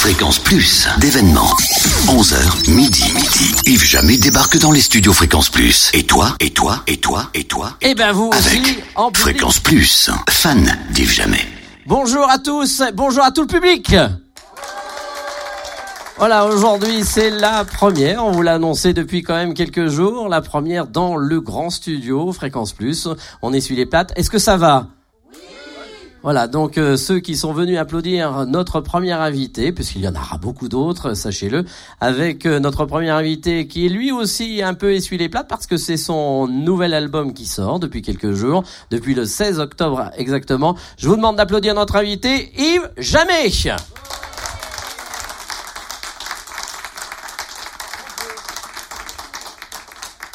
Fréquence Plus d'événements. 11h, midi, midi. Yves Jamais débarque dans les studios Fréquence Plus. Et toi, et toi, et toi, et toi. Et ben vous aussi, en public. Fréquence Plus, fan d'Yves Jamais. Bonjour à tous, bonjour à tout le public. Voilà, aujourd'hui c'est la première, on vous l'a annoncé depuis quand même quelques jours, la première dans le grand studio Fréquence Plus. On essuie les plates. Est-ce que ça va? Voilà, donc euh, ceux qui sont venus applaudir notre premier invité, puisqu'il y en aura beaucoup d'autres, sachez-le, avec euh, notre premier invité qui est lui aussi un peu essuie les plates parce que c'est son nouvel album qui sort depuis quelques jours, depuis le 16 octobre exactement. Je vous demande d'applaudir notre invité Yves Jamais.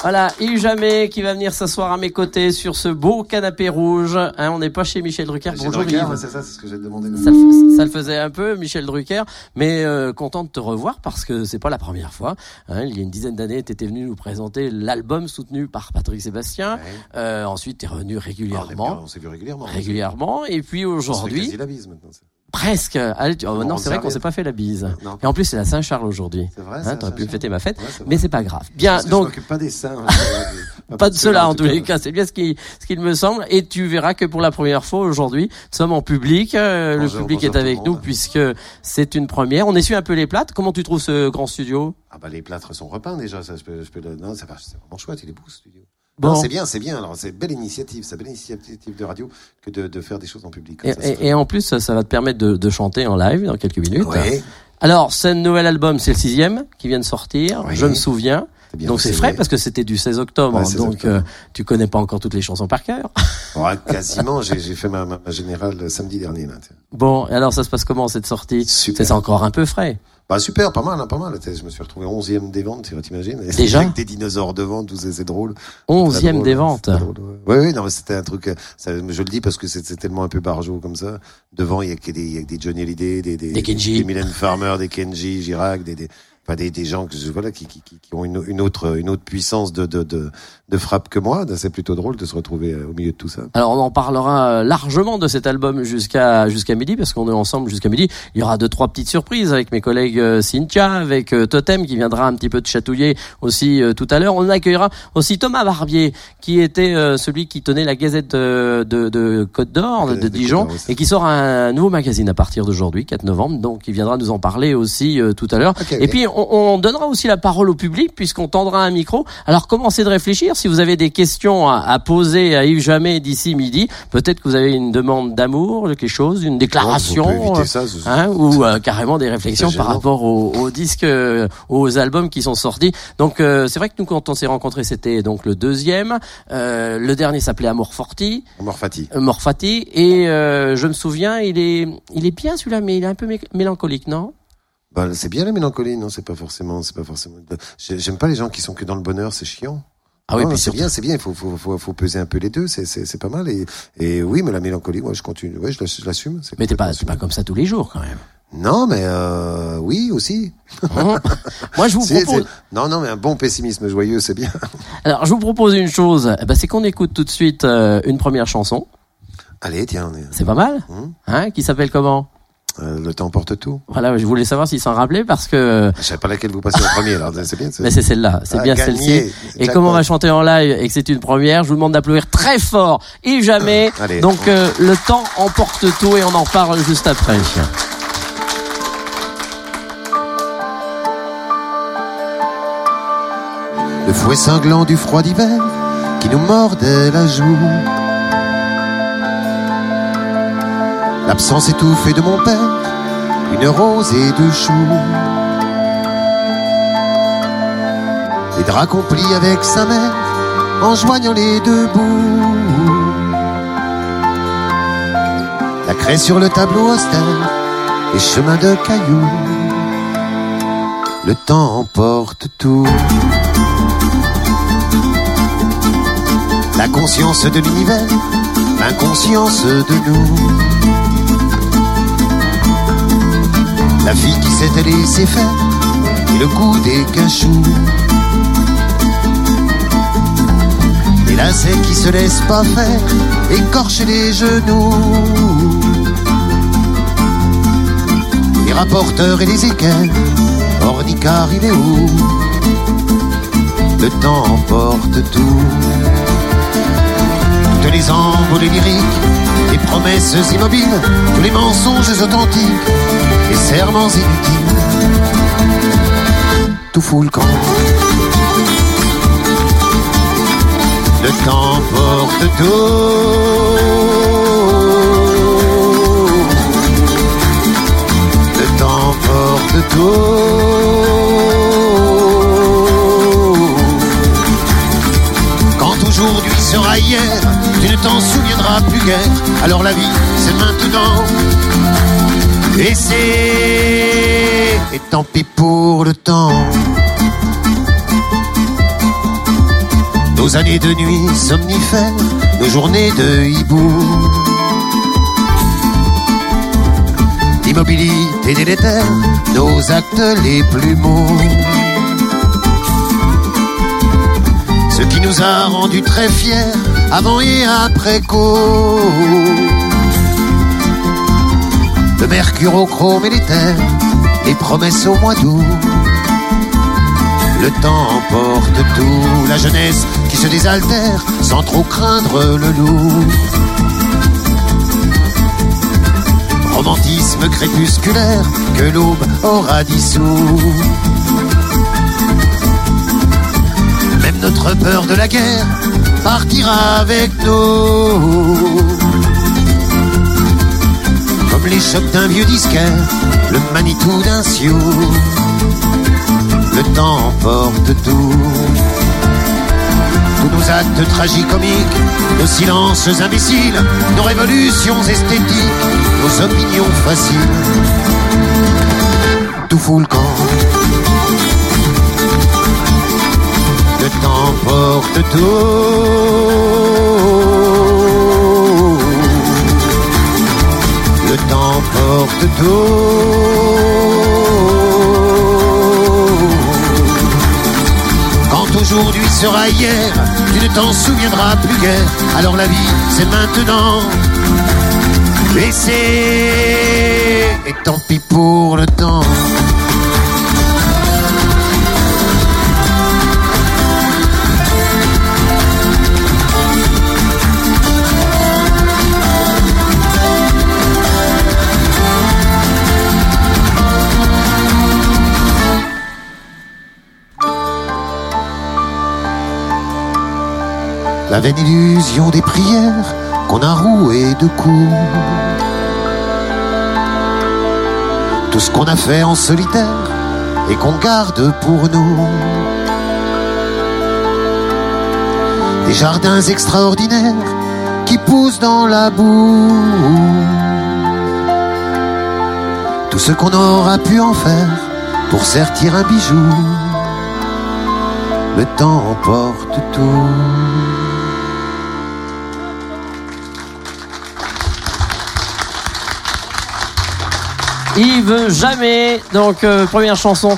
Voilà, Yves Jamais qui va venir s'asseoir à mes côtés sur ce beau canapé rouge. Hein, on n'est pas chez Michel Drucker. Michel Bonjour Drucker, c'est ça, c'est ce que j'ai demandé. Ça le, f- ça le faisait un peu, Michel Drucker, mais euh, content de te revoir parce que c'est pas la première fois. Hein, il y a une dizaine d'années, tu étais venu nous présenter l'album soutenu par Patrick Sébastien. Ouais. Euh, ensuite, tu es revenu Ah, on bien, régulièrement. on s'est vu régulièrement. Régulièrement. Et puis aujourd'hui, bise maintenant. Presque. Oh, On non, c'est vrai qu'on s'est pas fait la bise. Non. Et en plus, c'est la Saint-Charles aujourd'hui. C'est vrai, Hein, T'aurais pu fêter ma fête, Ouais, mais c'est pas grave. Bien, Parce que je donc pas des seins. hein, pas de cela en tous les cas, c'est bien ce qui ce qu'il me semble. Et tu verras que pour la première fois aujourd'hui, nous sommes en public. euh, Bonjour, le public bonjour est avec nous puisque c'est une première. On essuie un peu les plates. Comment tu trouves ce grand studio? Ah bah les plâtres sont repeints déjà, ça je peux, je peux le... Non, ça va, c'est vraiment chouette, il est beau ce studio. Bon. C'est bien, c'est bien. Alors c'est une belle initiative, c'est belle initiative de radio que de, de faire des choses en public. comme Et, ça, c'est et- et en plus, ça, va te permettre de, de chanter en live dans quelques minutes. Ouais, Alors, ce nouvel album, c'est le sixième qui vient de sortir. Je me souviens. donc c'est frais parce que c'était du 16 octobre. Ouais, 16 donc octobre. euh, tu connais pas encore toutes les chansons par cœur. Ouais, quasiment, j'ai j'ai fait ma, ma, générale samedi dernier. Là. Bon, et alors ça se passe comment cette sortie? Super. C'est encore un peu frais. Bah super, pas mal, hein, pas mal. Je me suis retrouvé 11e des ventes, tu vois, t'imagines Déjà Avec des dinosaures devant, tout ça, c'est drôle. Très Onzième drôle, des hein, ventes. drôle, ouais. Oui, oui, non, mais c'était un truc. Ça, je le dis parce que c'est tellement un peu barjot comme ça. Devant, il y a que des, il y a que des Johnny Hallyday, des, des, Des Kenji. des Mylène Farmer, des Kenji, Girac, des, des, enfin, des, des gens que je, voilà, qui, qui, qui qui ont une, une autre, une autre puissance de, de, de, de frappe que moi. C'est plutôt drôle de se retrouver euh, au milieu de tout ça. Alors on en parlera euh, largement de cet album jusqu'à jusqu'à midi parce qu'on est ensemble jusqu'à midi. Il y aura deux trois petites surprises avec mes collègues euh, Cynthia, avec Totem qui viendra un petit peu de chatouiller aussi tout à l'heure. On accueillera aussi Thomas Barbier qui était celui qui tenait la Gazette de, de, Côte d'Or de, Dijon oui, et qui sort un nouveau magazine à partir d'aujourd'hui 4 novembre. Donc il viendra nous en parler aussi tout à l'heure. Et puis on, on donnera aussi la parole au public puisqu'on tendra un micro. Alors commencez de réfléchir si vous avez des questions à, à poser à Yves Jamais d'ici midi. Peut-être que vous avez une demande d'amour, quelque chose, une On déclaration. euh, ça. Hein, ou euh, carrément des réflexions par rapport aux, aux disques, euh, aux albums qui sont sortis. Donc euh, c'est vrai que nous quand on s'est rencontrés c'était donc le deuxième, Euh, le dernier s'appelait Amour Forti, Morphati. euh, Morfati, et euh, je me souviens il est il est bien celui-là mais il est un peu mé- mélancolique non? Bah, c'est bien la mélancolie, non C'est pas forcément, c'est pas forcément. J'ai- J'aime pas les gens qui sont que dans le bonheur, c'est chiant. Ah oui Non, puis c'est bien, c'est bien. Il faut, faut, faut, faut peser un peu les deux. C'est, c'est, pas mal. Et, et oui, mais la mélancolie, moi, je continue. Ouais, je, l'ass- je l'assume. Mais t'es pas t'es pas comme ça tous les jours quand même. Non, mais euh, oui aussi. Hein Moi, je vous propose. Non, non, mais un bon pessimisme joyeux, c'est bien. Alors, je vous propose une chose. Eh ben, c'est qu'on écoute tout de suite euh, une première chanson. Allez, tiens, on est. C'est pas mal, Hum. hein Qui s'appelle comment? Euh, le temps porte tout. Voilà, je voulais savoir s'il s'en rappelait parce que Je sais pas laquelle vous passez en premier. Alors, c'est bien. mais c'est celle-là, c'est Ah, bien celle-ci. Et comme on va chanter en live et que c'est une première, je vous demande d'applaudir très fort et jamais. Allez. Donc euh, le temps emporte tout et on en parle juste après. Le fouet cinglant du froid d'hiver qui nous mordait la joue. L'absence étouffée de mon père, une rose et deux choux. Les draps qu'on plie avec sa mère en joignant les deux bouts. La craie sur le tableau austère, les chemins de cailloux. Le temps emporte tout. La conscience de l'univers, l'inconscience de nous. La fille qui s'était laissée faire et le goût des cachous. Et là, qui se laisse pas faire, écorche les genoux. Et rapporteurs et les équerres. Ornicar, il est où? Le temps emporte tout. Les envolées lyriques, les promesses immobiles, tous les mensonges authentiques, les serments inutiles. Tout fout le camp. Le temps porte tout. Le temps porte tout. Quand aujourd'hui sera hier, tu ne t'en souviendras plus guère. Alors la vie, c'est maintenant. Et c'est. Et tant pis pour le temps. Nos années de nuit somnifères, nos journées de hibou. L'immobilité délétère, nos actes les plus mous. Ce qui nous a rendus très fiers, avant et après coup. Le mercure au chrome et l'éther, les promesses au mois d'août. Le temps emporte tout, la jeunesse qui se désaltère sans trop craindre le loup. Romantisme crépusculaire que l'aube aura dissous. Même notre peur de la guerre partira avec nous. Comme les chocs d'un vieux disquaire, le Manitou d'un sioux le temps emporte tout. Tous nos actes tragicomiques, nos silences imbéciles, nos révolutions esthétiques, nos opinions faciles. Tout fout le camp. Temps porte tout. Le temps porte tout. Quand aujourd'hui sera hier, tu ne t'en souviendras plus guère. Alors la vie, c'est maintenant. C'est. Et tant pis pour le temps. La vaine illusion des prières qu'on a roué de coups. Tout ce qu'on a fait en solitaire et qu'on garde pour nous. Des jardins extraordinaires qui poussent dans la boue. Tout ce qu'on aura pu en faire pour sertir un bijou. Le temps emporte tout. Yves Jamais. Donc euh, première chanson.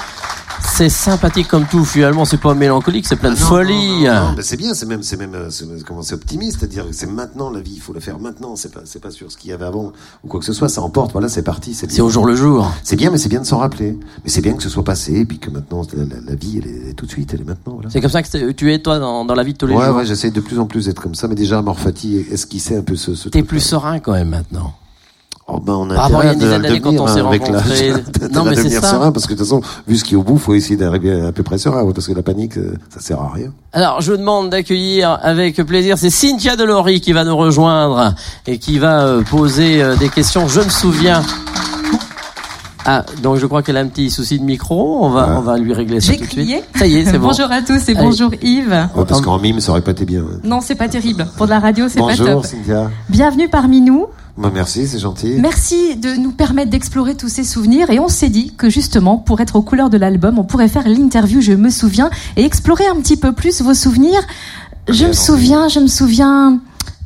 C'est sympathique comme tout. Finalement, c'est pas mélancolique, c'est plein de Ah non, folie. non, mais c'est bien, c'est même, c'est même, euh, c'est, comment c'est optimiste, c'est-à-dire que c'est maintenant la vie, il faut la faire maintenant. C'est pas, c'est pas sur ce qu'il y avait avant ou quoi que ce soit. Ça emporte. Voilà, c'est parti. C'est au jour le jour. C'est bien, mais c'est bien de s'en rappeler. Mais c'est bien que ce soit passé, et puis que maintenant la, la- la vie, elle est tout de suite, elle est maintenant. Voilà. C'est comme ça que tu es toi dans, dans la vie de tous les Ouais, jours. ouais, j'essaie de plus en plus d'être comme ça, mais déjà Morfati esquissait un peu ce. ce T'es plus serein quand même maintenant. Oh, ben, on a à il y a une intérêt dizaine de d'années quand on s'est rencontrés. T'as Non, mais c'est devenir ça. serein, parce que de toute façon, vu ce qui est au bout, faut essayer d'arriver à peu près serein, parce que la panique, euh, ça sert à rien. Alors, je vous demande d'accueillir avec plaisir, c'est Cynthia Delory qui va nous rejoindre et qui va euh, poser euh, des questions. Je me souviens. Ah, donc je crois qu'elle a un petit souci de micro. On va, Ouais. on va lui régler ça J'ai tout de suite. Ça y est, c'est bon. bonjour à tous et Allez. bonjour Yves. Ouais, parce qu'en mime, ça aurait pas été bien. hein. Non, c'est pas terrible. Pour de la radio, c'est pas Bonjour, top. Cynthia. Bienvenue parmi nous. Bah, merci, c'est gentil. Merci de nous permettre d'explorer tous ces souvenirs. Et on s'est dit que justement, pour être aux couleurs de l'album, on pourrait faire l'interview Je me souviens et explorer un petit peu plus vos souvenirs. Je Bien me souviens, je me souviens,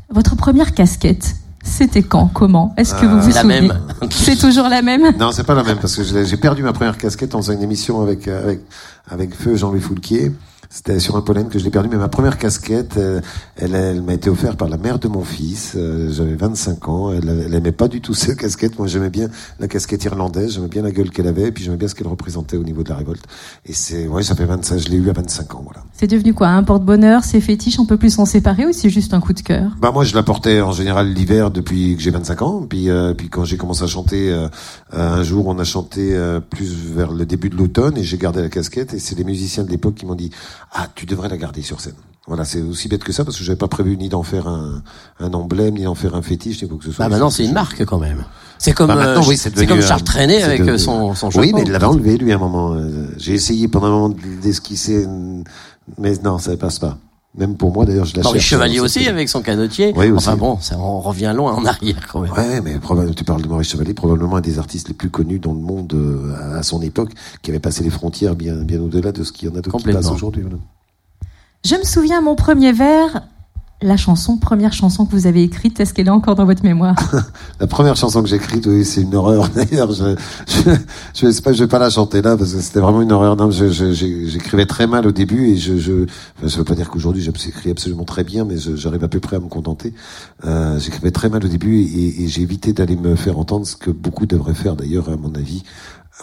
votre première casquette. C'était quand? Comment? Est-ce que Euh, vous vous C'est la souvenez? même. C'est toujours la même? Non, c'est pas la même parce que je j'ai perdu ma première casquette en faisant une émission avec euh, avec avec feu Jean-Louis Foulquier C'était sur un pollen que je l'ai perdu, mais ma première casquette, euh, elle, elle m'a été offerte par la mère de mon fils. Euh, J'avais 25 ans. Elle, elle aimait pas du tout cette casquette. Moi, j'aimais bien la casquette irlandaise. J'aimais bien la gueule qu'elle avait, et puis j'aimais bien ce qu'elle représentait au niveau de la révolte. Et c'est, ouais, ça fait 25. Je l'ai eu à 25 ans, voilà. C'est devenu quoi Un porte-bonheur, c'est fétiche, on peut plus s'en séparer ou c'est juste un coup de cœur? Bah moi je la portais en général l'hiver depuis que j'ai 25 ans. Puis euh, puis quand j'ai commencé à chanter, euh, euh, un jour on a chanté euh, plus vers le début de l'automne et j'ai gardé la casquette. Et c'est les musiciens de l'époque qui m'ont dit ah tu devrais la garder sur scène. Voilà c'est aussi bête que ça parce que j'avais pas prévu ni d'en faire un, un emblème ni d'en faire un fétiche ni quoi que ce soit. Bah maintenant c'est une marque quand même. C'est comme Bah, euh, oui, c'est comme Charles Trenet avec devenu- euh, son son chapeau. Oui, mais il l'avait enlevé lui à un moment. Euh, J'ai essayé pendant un moment d'esquisser, mais non, ça passe pas. Même pour moi d'ailleurs, je la Maurice cherche, Chevalier hein, aussi c'était- avec son canotier. Oui, aussi. Enfin bon, ça, on revient loin en arrière quand même. Ouais, mais probablement, tu parles de Maurice Chevalier, probablement un des artistes les plus connus dans le monde euh, à son époque, qui avait passé les frontières bien, bien au-delà de ce qu'il y en a d'autres qui passent aujourd'hui. voilà. Je me souviens mon premier vers, la chanson, première chanson que vous avez écrite, est-ce qu'elle est encore dans votre mémoire? La première chanson que j'ai écrite, oui, c'est une horreur. D'ailleurs, je, je, je pas, je vais pas la chanter là parce que c'était vraiment une horreur. Non, je, je- j'écrivais très mal au début et je, je, enfin, pas dire qu'aujourd'hui j'écris absolument très bien, mais je- j'arrive à peu près à me contenter. Euh, j'écrivais très mal au début et, et j'ai évité d'aller me faire entendre ce que beaucoup devraient faire d'ailleurs, à mon avis,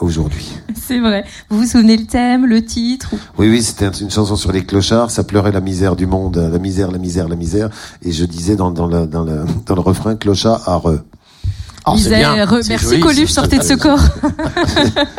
aujourd'hui. C'est vrai. Vous vous souvenez le thème, le titre ou- Oui, oui, c'était une chanson sur les clochards. Ça pleurait la misère du monde, la misère, la misère, la misère. Et je disais dans, dans, le, dans, le, dans le refrain, clochard à re. Oh, c'est bien. C'est Merci joli, Coluche, sortez de ce corps.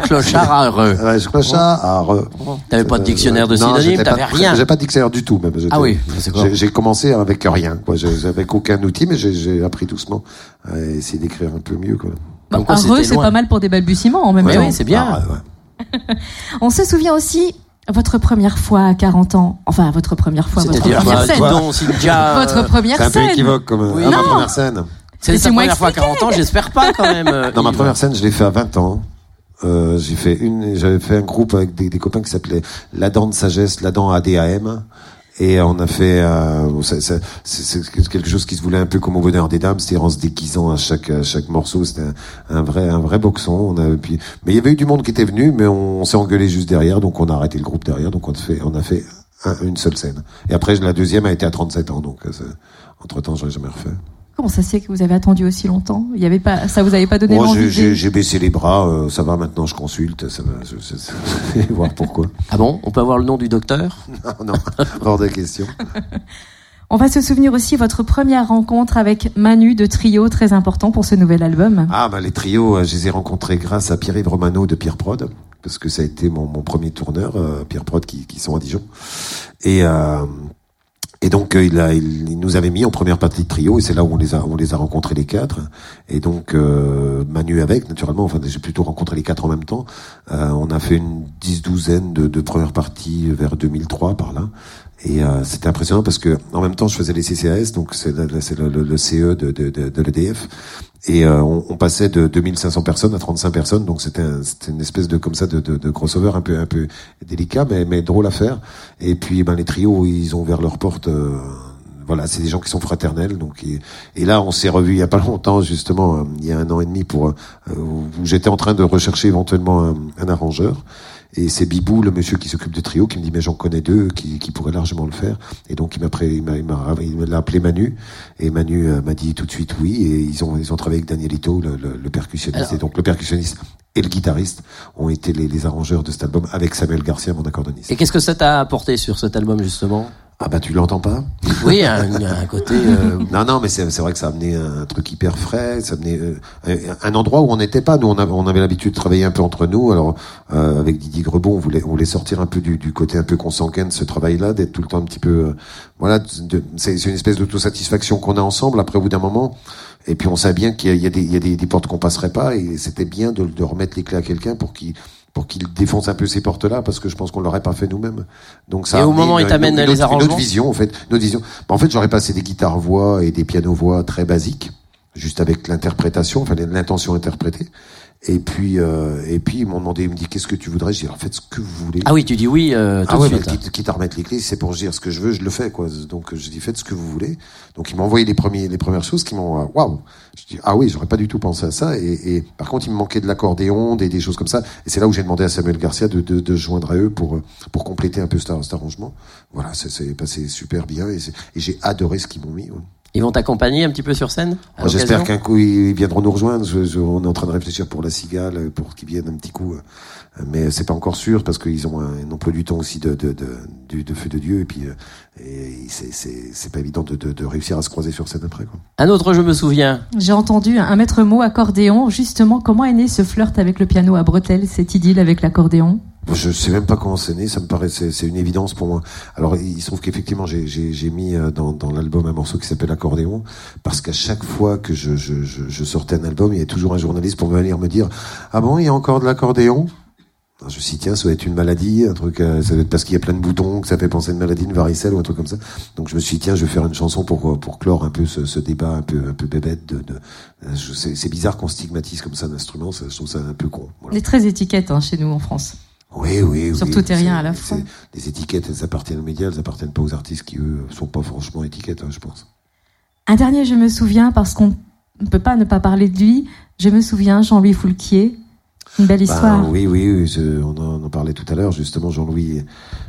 Clochard à heureux. Ouais, je clochard à re. T'avais pas de dictionnaire de j'étais t'avais rien. J'ai pas de dictionnaire du tout, même. Ah oui, c'est quoi J'ai j'ai commencé avec rien, quoi. Avec aucun outil, mais j'ai- j'ai appris doucement à essayer d'écrire un peu mieux, quoi. Heureux, c'était c'est pas mal pour des balbutiements en même temps. oui, c'est bien. Ah, ouais. On se souvient aussi votre première fois à 40 ans. Enfin, votre première fois, votre C'est-à-dire, première bah, scène. donc, Cynthia, euh, Votre première C'est un peu scène. équivoque, comme Oui. ah, ma Non. première scène. c'est Laissez-moi première fois à 40 ans, j'espère pas quand même. euh, Non, ma première scène, je l'ai fait à 20 ans. Euh, j'ai fait une, j'avais fait un groupe avec des, des copains qui s'appelait La Dent de Sagesse, La Dent ADAM. Et on a fait, euh, c'est quelque chose qui se voulait un peu comme au bonheur des dames, c'est-à-dire en se déguisant à chaque, à chaque morceau, c'était un, vrai, un vrai boxon. On a, puis, mais il y avait eu du monde qui était venu, mais on, s'est engueulé juste derrière, donc on a arrêté le groupe derrière, donc on a fait, on a fait un- une seule scène. Et après, la deuxième a été à 37 ans, donc entre temps, j'aurais jamais refait. Comment ça se fait que vous avez attendu aussi longtemps? Il y avait pas, ça vous avait pas donné Moi, j'ai baissé les bras, euh, ça va maintenant, je consulte, ça va, je, je, je vais voir pourquoi. Ah bon? On peut avoir le nom du docteur? Non, non, hors de question. On va se souvenir aussi votre première rencontre avec Manu de Trio, très important pour ce nouvel album. Ah, bah, les trios, euh, je les ai rencontrés grâce à Pierre-Yves Romano de Pierre Prod, parce que ça a été mon, mon premier tourneur, euh, Pierre Prod, qui, qui sont à Dijon. Et, euh, et donc, euh, il, a, il, nous avait mis en première partie de trio, et c'est là où on les a, on les a rencontrés les quatre. Et donc, euh, Manu avec, naturellement, enfin, j'ai plutôt rencontré les quatre en même temps. Euh, on a fait une dix douzaine de, de premières parties vers 2003 par là. Et euh, c'était impressionnant parce que en même temps je faisais les CCAS, donc c'est le, le- le CE de, de, de, de l'EDF, et euh, on, on passait de 2500 personnes à 35 personnes, donc c'était un- une espèce de comme ça de, de, de crossover un peu un peu délicat, mais, mais drôle à faire. Et puis ben les trios ils ont ouvert leurs portes. euh, voilà, c'est des gens qui sont fraternels. Donc, et, là, on s'est revu il y a pas longtemps, justement, euh, il y a un an et demi, pour euh, où j'étais en train de rechercher éventuellement un, un arrangeur. Et c'est Bibou, le monsieur qui s'occupe de trio, qui me dit mais j'en connais deux qui, qui pourraient largement le faire. Et donc il m'a il appelé Manu et Manu euh, m'a dit tout de suite oui et ils ont ils ont travaillé avec Danielito, le, le, le percussionniste. Alors- et donc le percussionniste et le guitariste ont été les, les arrangeurs de cet album avec Samuel Garcia, mon accordoniste. Et qu'est-ce que ça t'a apporté sur cet album justement? Ah bah tu l'entends pas? Oui, un, un côté. euh, Non, non, mais c'est c'est vrai que ça a amené un truc hyper frais, ça a amené euh, un, endroit où on n'était pas. Nous, on, avait- on avait l'habitude de travailler un peu entre nous. Alors, euh, avec Didier Grebon, on voulait, on voulait sortir un peu du, du côté un peu consanguin de ce travail-là, d'être tout le temps un petit peu, euh, voilà, c'est une espèce d'autosatisfaction qu'on a ensemble. Après, au bout d'un moment, et puis on sait bien qu'il y a, y a des, il y a des, des portes qu'on passerait pas, et c'était bien de, de remettre les clés à quelqu'un pour qu'il pour qu'il défonce un peu ces portes-là, parce que je pense qu'on l'aurait pas fait nous-mêmes. Donc ça. Et au moment où il une- t'amène une les autre- une arrangements autre vision, en fait, notre vision. Bah, en fait, j'aurais passé des guitares-voix et des pianos-voix très basiques, juste avec l'interprétation, enfin l'intention interprétée. Et puis, euh, et puis ils m'ont demandé, ils me dit qu'est-ce que tu voudrais? Je dis alors faites ce que vous voulez. Ah oui, tu dis oui euh, tout ah de ouais, suite. bah, quitte, à remettre les clés, c'est pour dire ce que je veux, je le fais quoi. Donc je dis faites ce que vous voulez. Donc ils m'ont envoyé les premiers, les premières choses qui m'ont euh, waouh. Je dis ah oui, j'aurais pas du tout pensé à ça. Et, et par contre il me manquait de l'accordéon, des, des choses comme ça. Et c'est là où j'ai demandé à Samuel Garcia de, de, de joindre à eux pour euh, pour compléter un peu cet, cet arrangement. Voilà, ça s'est passé super bien et, c'est- et j'ai adoré ce qu'ils m'ont mis. ouais. Ils vont t'accompagner un petit peu sur scène J'espère qu'un coup ils viendront nous rejoindre. Je- je- on est en train de réfléchir pour la cigale, euh, pour qu'ils viennent un petit coup. euh, Mais c'est pas encore sûr parce qu'ils ont un, un emploi du temps aussi de, de, de, du- de feu de Dieu et puis euh, et c'est- c'est c'est pas évident de, de, de réussir à se croiser sur scène après. Quoi. Un autre, je me souviens. J'ai entendu un maître mot accordéon. Justement, comment est né ce flirt avec le piano à bretelles, cette idylle avec l'accordéon? Je sais même pas comment c'est né, ça me paraît, c'est une évidence pour moi. Alors il se trouve qu'effectivement j'ai- mis euh, dans, dans l'album un morceau qui s'appelle Accordéon, parce qu'à chaque fois que je, je, je, sortais un album, il y a toujours un journaliste pour venir me dire Ah bon, il y a encore de l'accordéon? Je me suis dit, tiens, ça doit être une maladie, un truc, euh, ça doit être parce qu'il y a plein de boutons, que ça fait penser à une maladie, une varicelle ou un truc comme ça. Donc je me suis dit, tiens, je vais faire une chanson pour, pour clore un peu ce, ce débat un peu, un peu bébête. De, de, euh, c'est bizarre qu'on stigmatise comme ça un instrument, je trouve ça un peu con. On Voilà. est très étiquette hein, chez nous en France. Oui, oui, oui. Sur tout et rien à la fois. Les étiquettes, elles appartiennent aux médias, elles appartiennent pas aux artistes qui, eux, sont pas franchement étiquettes, hein, je pense. Un dernier, je me souviens, parce qu'on ne peut pas ne pas parler de lui. Je me souviens, Jean-Louis Foulquier. Une belle histoire. Ben, oui, oui, oui, je- on, en, on en parlait tout à l'heure, justement, Jean-Louis.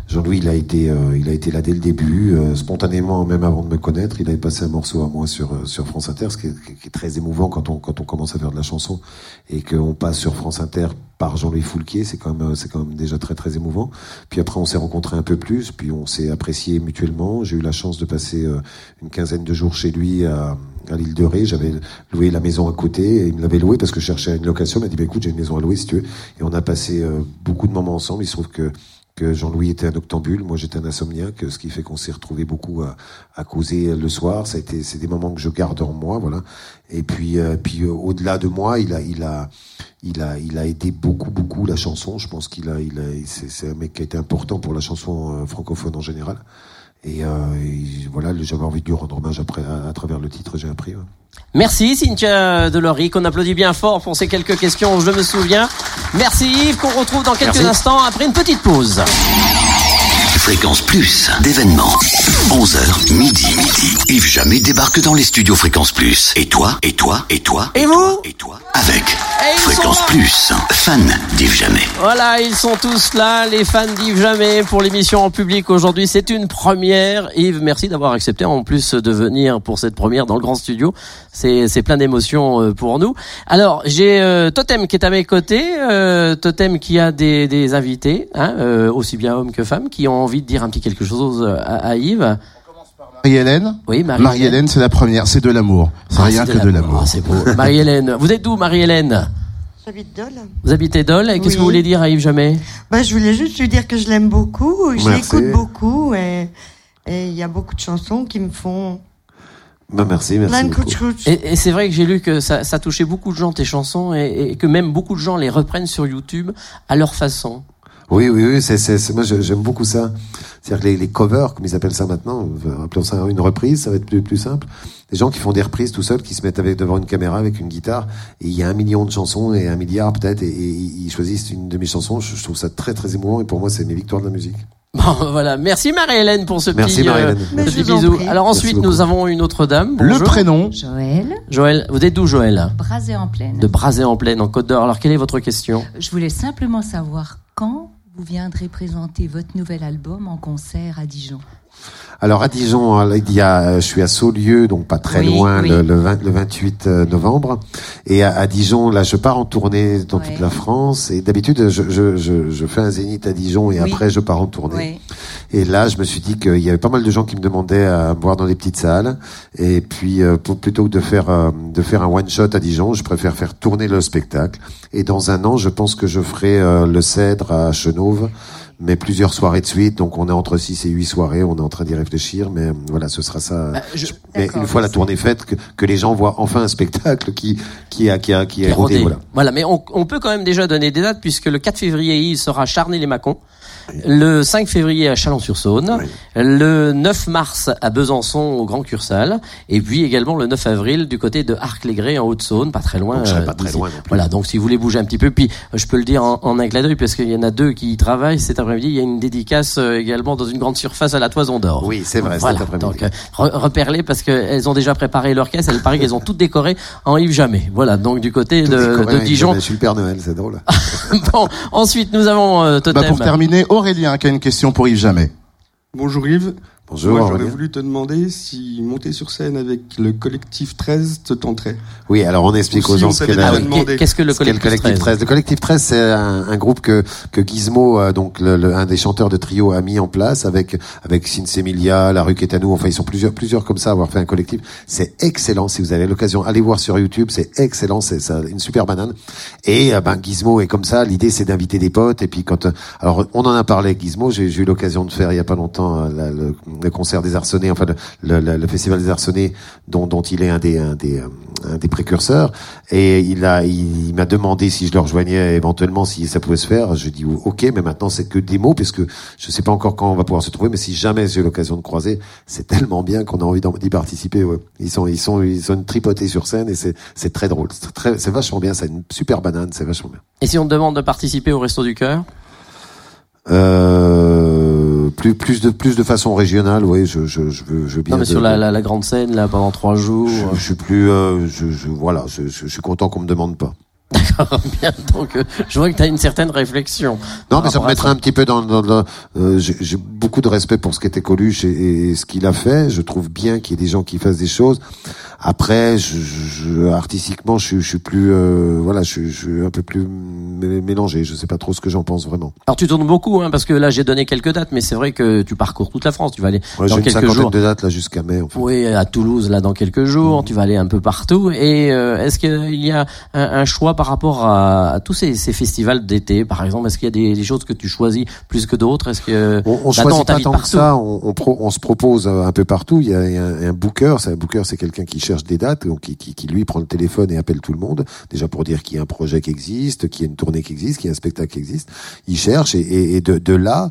Jean-Louis, il a été, euh, il a été là dès le début, euh, spontanément, même avant de me connaître. Il avait passé un morceau à moi sur euh, sur France Inter, ce qui est, qui est très émouvant quand on quand on commence à faire de la chanson et qu'on passe sur France Inter par Jean-Louis Foulquier, c'est quand même c'est quand même déjà très très émouvant. Puis après, on s'est rencontrés un peu plus, puis on s'est apprécié mutuellement. J'ai eu la chance de passer euh, une quinzaine de jours chez lui à à l'île de Ré, j'avais loué la maison à côté et il me l'avait loué parce que je cherchais une location. Il m'a dit bah, écoute, j'ai une maison à louer si tu veux. Et on a passé euh, beaucoup de moments ensemble. Il se trouve que que Jean-Louis était un octambule, moi j'étais un insomniaque, ce qui fait qu'on s'est retrouvé beaucoup à, à causer le soir. Ça a été, c'est des moments que je garde en moi, voilà. Et puis, euh, puis euh, au-delà de moi, il a, il a, il a, il a aidé beaucoup, beaucoup la chanson. Je pense qu'il a, il a, c'est, un mec qui a été important pour la chanson euh, francophone en général. Et, euh, et voilà, j'avais envie de lui rendre hommage après, à, à travers le titre, j'ai appris. ouais. Merci Cynthia Delory, qu'on applaudit bien fort pour ces quelques questions, je me souviens. Merci Yves, qu'on retrouve dans quelques Merci. instants après une petite pause. Fréquence Plus, d'événements. 11h, midi, midi. Yves Jamais débarque dans les studios Fréquence Plus. Et toi, et toi, et toi, Et vous et toi, avec Et Fréquence. Plus, fan d'Yves Jamais. Voilà, ils sont tous là, les fans d'Yves Jamais pour l'émission en public aujourd'hui. C'est une première. Yves, merci d'avoir accepté en plus de venir pour cette première dans le grand studio. C'est c'est plein d'émotions euh, pour nous. Alors, j'ai euh, Totem qui est à mes côtés, euh, Totem qui a des, des invités, hein, euh, aussi bien hommes que femmes, qui ont envie de dire un petit quelque chose à, à Yves. Marie-Hélène Oui, Marie-Hélène. Marie-Hélène, c'est la première, c'est de l'amour. C'est Ah, rien c'est que de l'amour. Ah, c'est beau. Marie-Hélène, vous êtes d'où Marie-Hélène? J'habite Dole. Vous habitez Dole et qu'est-ce que vous voulez dire à Yves Jamais? Bah, je voulais juste lui dire que je l'aime beaucoup, je Merci. l'écoute beaucoup et il y a beaucoup de chansons qui me font Bah, merci, merci. plein de. Et, et c'est vrai que j'ai lu que ça, ça touchait beaucoup de gens tes chansons et, et que même beaucoup de gens les reprennent sur YouTube à leur façon. Oui, oui, oui, c'est, c'est, c'est- moi j'aime beaucoup ça. C'est-à-dire que les, les covers, comme ils appellent ça maintenant, euh, appelons ça une reprise, ça va être plus, plus simple. Les gens qui font des reprises tout seuls, qui se mettent avec, devant une caméra avec une guitare, et il y a un million de chansons et un milliard peut-être, et, et ils choisissent une de mes chansons. Je, je trouve ça très très émouvant et pour moi c'est mes victoires de la musique. Bon, voilà. Merci Marie-Hélène pour ce Merci, petit, euh, petit en bisou. Alors ensuite, nous avons une autre dame. Le prénom, Joël, Joël, vous êtes d'où Joël? Brasé en pleine. De Brazé-en-Plaine, en Côte d'Or. Alors quelle est votre question? Je voulais simplement savoir quand vous viendrez présenter votre nouvel album en concert à Dijon. Alors à Dijon, euh, il y a, euh, je suis à Saulieu, donc pas très Oui, loin, oui. Le, le, 20 le 28 euh, novembre. Et à, à Dijon, là, je pars en tournée dans Ouais. toute la France. Et d'habitude, je, je, je, je fais un zénith à Dijon et Oui. après, je pars en tournée. Et là, je me suis dit qu'il y avait pas mal de gens qui me demandaient à me voir dans les petites salles. Et puis, euh, pour, plutôt que de faire euh, de faire un one shot à Dijon, je préfère faire tourner le spectacle. Et dans un an, je pense que je ferai euh, le Cèdre à Chenauve. Mais plusieurs soirées de suite. Donc on est entre 6 et 8 soirées. On est en train d'y réfléchir, mais euh, voilà, ce sera ça. Bah, je- mais une fois la tournée faite, que, que les gens voient enfin un spectacle qui qui a qui a qui est rodé. rodé. Voilà. Voilà, mais on, on peut quand même déjà donner des dates puisque le 4 février, il sera à Charnay-les-Macons. Le 5 février à Chalon-sur-Saône, Oui. le 9 mars à Besançon au Grand Cursal, et puis également le 9 avril du côté de Arc-les-Grès en Haute-Saône, pas très loin. Donc, euh, pas très loin non plus. Voilà, donc si vous voulez bouger un petit peu, puis je peux le dire en, en un clin d'œil parce qu'il y en a deux qui y travaillent cet après-midi. Il y a une dédicace euh, également dans une grande surface à la Toison d'Or. Oui, c'est vrai, Voilà, cet après-midi. donc euh, re- repère-les parce qu'elles ont déjà préparé leur caisse. Elle paraît qu'elles ont toutes décoré en Yves Jamais. Voilà, donc du côté Tout de, Dijon. Je suis le Père Noël, c'est drôle. bon, ensuite nous avons euh, Bah, pour terminer, Aurélien qui a une question pour Yves Jamais. Bonjour Yves. Bonjour. Moi j'aurais voulu te demander si monter sur scène avec le collectif 13 te tenterait. Oui, alors on explique Ou aux si gens ce qu'est Ah demandé. Qu'est-ce que le le collectif, collectif 13 13 Le collectif 13, c'est un, un groupe que, que Gizmo, euh, donc le, le- un des chanteurs de trio, a mis en place avec avec Sinsemilia, La Rue Quétanou. Enfin, ils sont plusieurs plusieurs comme ça à avoir fait un collectif. C'est excellent. Si vous avez l'occasion, allez voir sur YouTube. C'est excellent. C'est ça, une super banane. Et euh, ben Gizmo est comme ça. L'idée, c'est d'inviter des potes. Et puis quand, euh, alors on en a parlé avec Gizmo. J'ai j'ai eu l'occasion de faire il y a pas longtemps la- le, le concert des Arcenés, enfin le, le, le- festival des Arcenés, dont dont il est un des un des un des précurseurs. Et il a, il, m'a demandé si je le rejoignais éventuellement, si ça pouvait se faire. Je dis ok, mais maintenant c'est que des mots, parce que je sais pas encore quand on va pouvoir se trouver, mais si jamais j'ai l'occasion de croiser, c'est tellement bien qu'on a envie d'y participer. Ouais. Ils sont, ils sont, ils sont tripotés sur scène et c'est, c'est très drôle. C'est très, c'est vachement bien. C'est une super banane, c'est vachement bien. Et si on demande de participer au Resto du Cœur? Euh, plus, plus de, plus de façon régionale, oui, je, je, je veux, je veux bien. Non, mais de- sur la, la, la grande scène là pendant trois jours. je, je suis plus, euh, je, je, voilà, je, je, suis content qu'on me demande pas. D'accord, bien. Donc, euh, je vois que tu as une certaine réflexion. Non, mais ça me mettrait un petit peu dans, dans, dans- euh, j'ai j'ai beaucoup de respect pour ce qu'était Coluche et, et ce qu'il a fait. Je trouve bien qu'il y ait des gens qui fassent des choses. Après, je, je- artistiquement, je, suis- je suis plus, euh, voilà, je, suis- je suis un peu plus mé- mélangé. Je sais pas trop ce que j'en pense vraiment. Alors tu tournes beaucoup, hein, parce que là j'ai donné quelques dates, mais c'est vrai que tu parcours toute la France. Tu vas aller Ouais, dans une quelques cinquantaine jours. de dates là jusqu'à mai. En fait. Oui, à Toulouse là dans quelques jours. Tu vas aller un peu partout. Et euh, est-ce qu'il y a un, un choix par rapport à, à tous ces, ces festivals d'été, par exemple? Est-ce qu'il y a des, des choses que tu choisis plus que d'autres? Est-ce que On, on choisit pas tant que ça. On, on, pro- on se propose un peu partout. Il y a, il y a un, un booker. C'est un booker, c'est quelqu'un qui cherche des dates, donc qui, qui, qui, lui prend le téléphone et appelle tout le monde. Déjà pour dire qu'il y a un projet qui existe, qu'il y a une tournée qui existe, qu'il y a un spectacle qui existe. Il cherche et, et, et de, de là.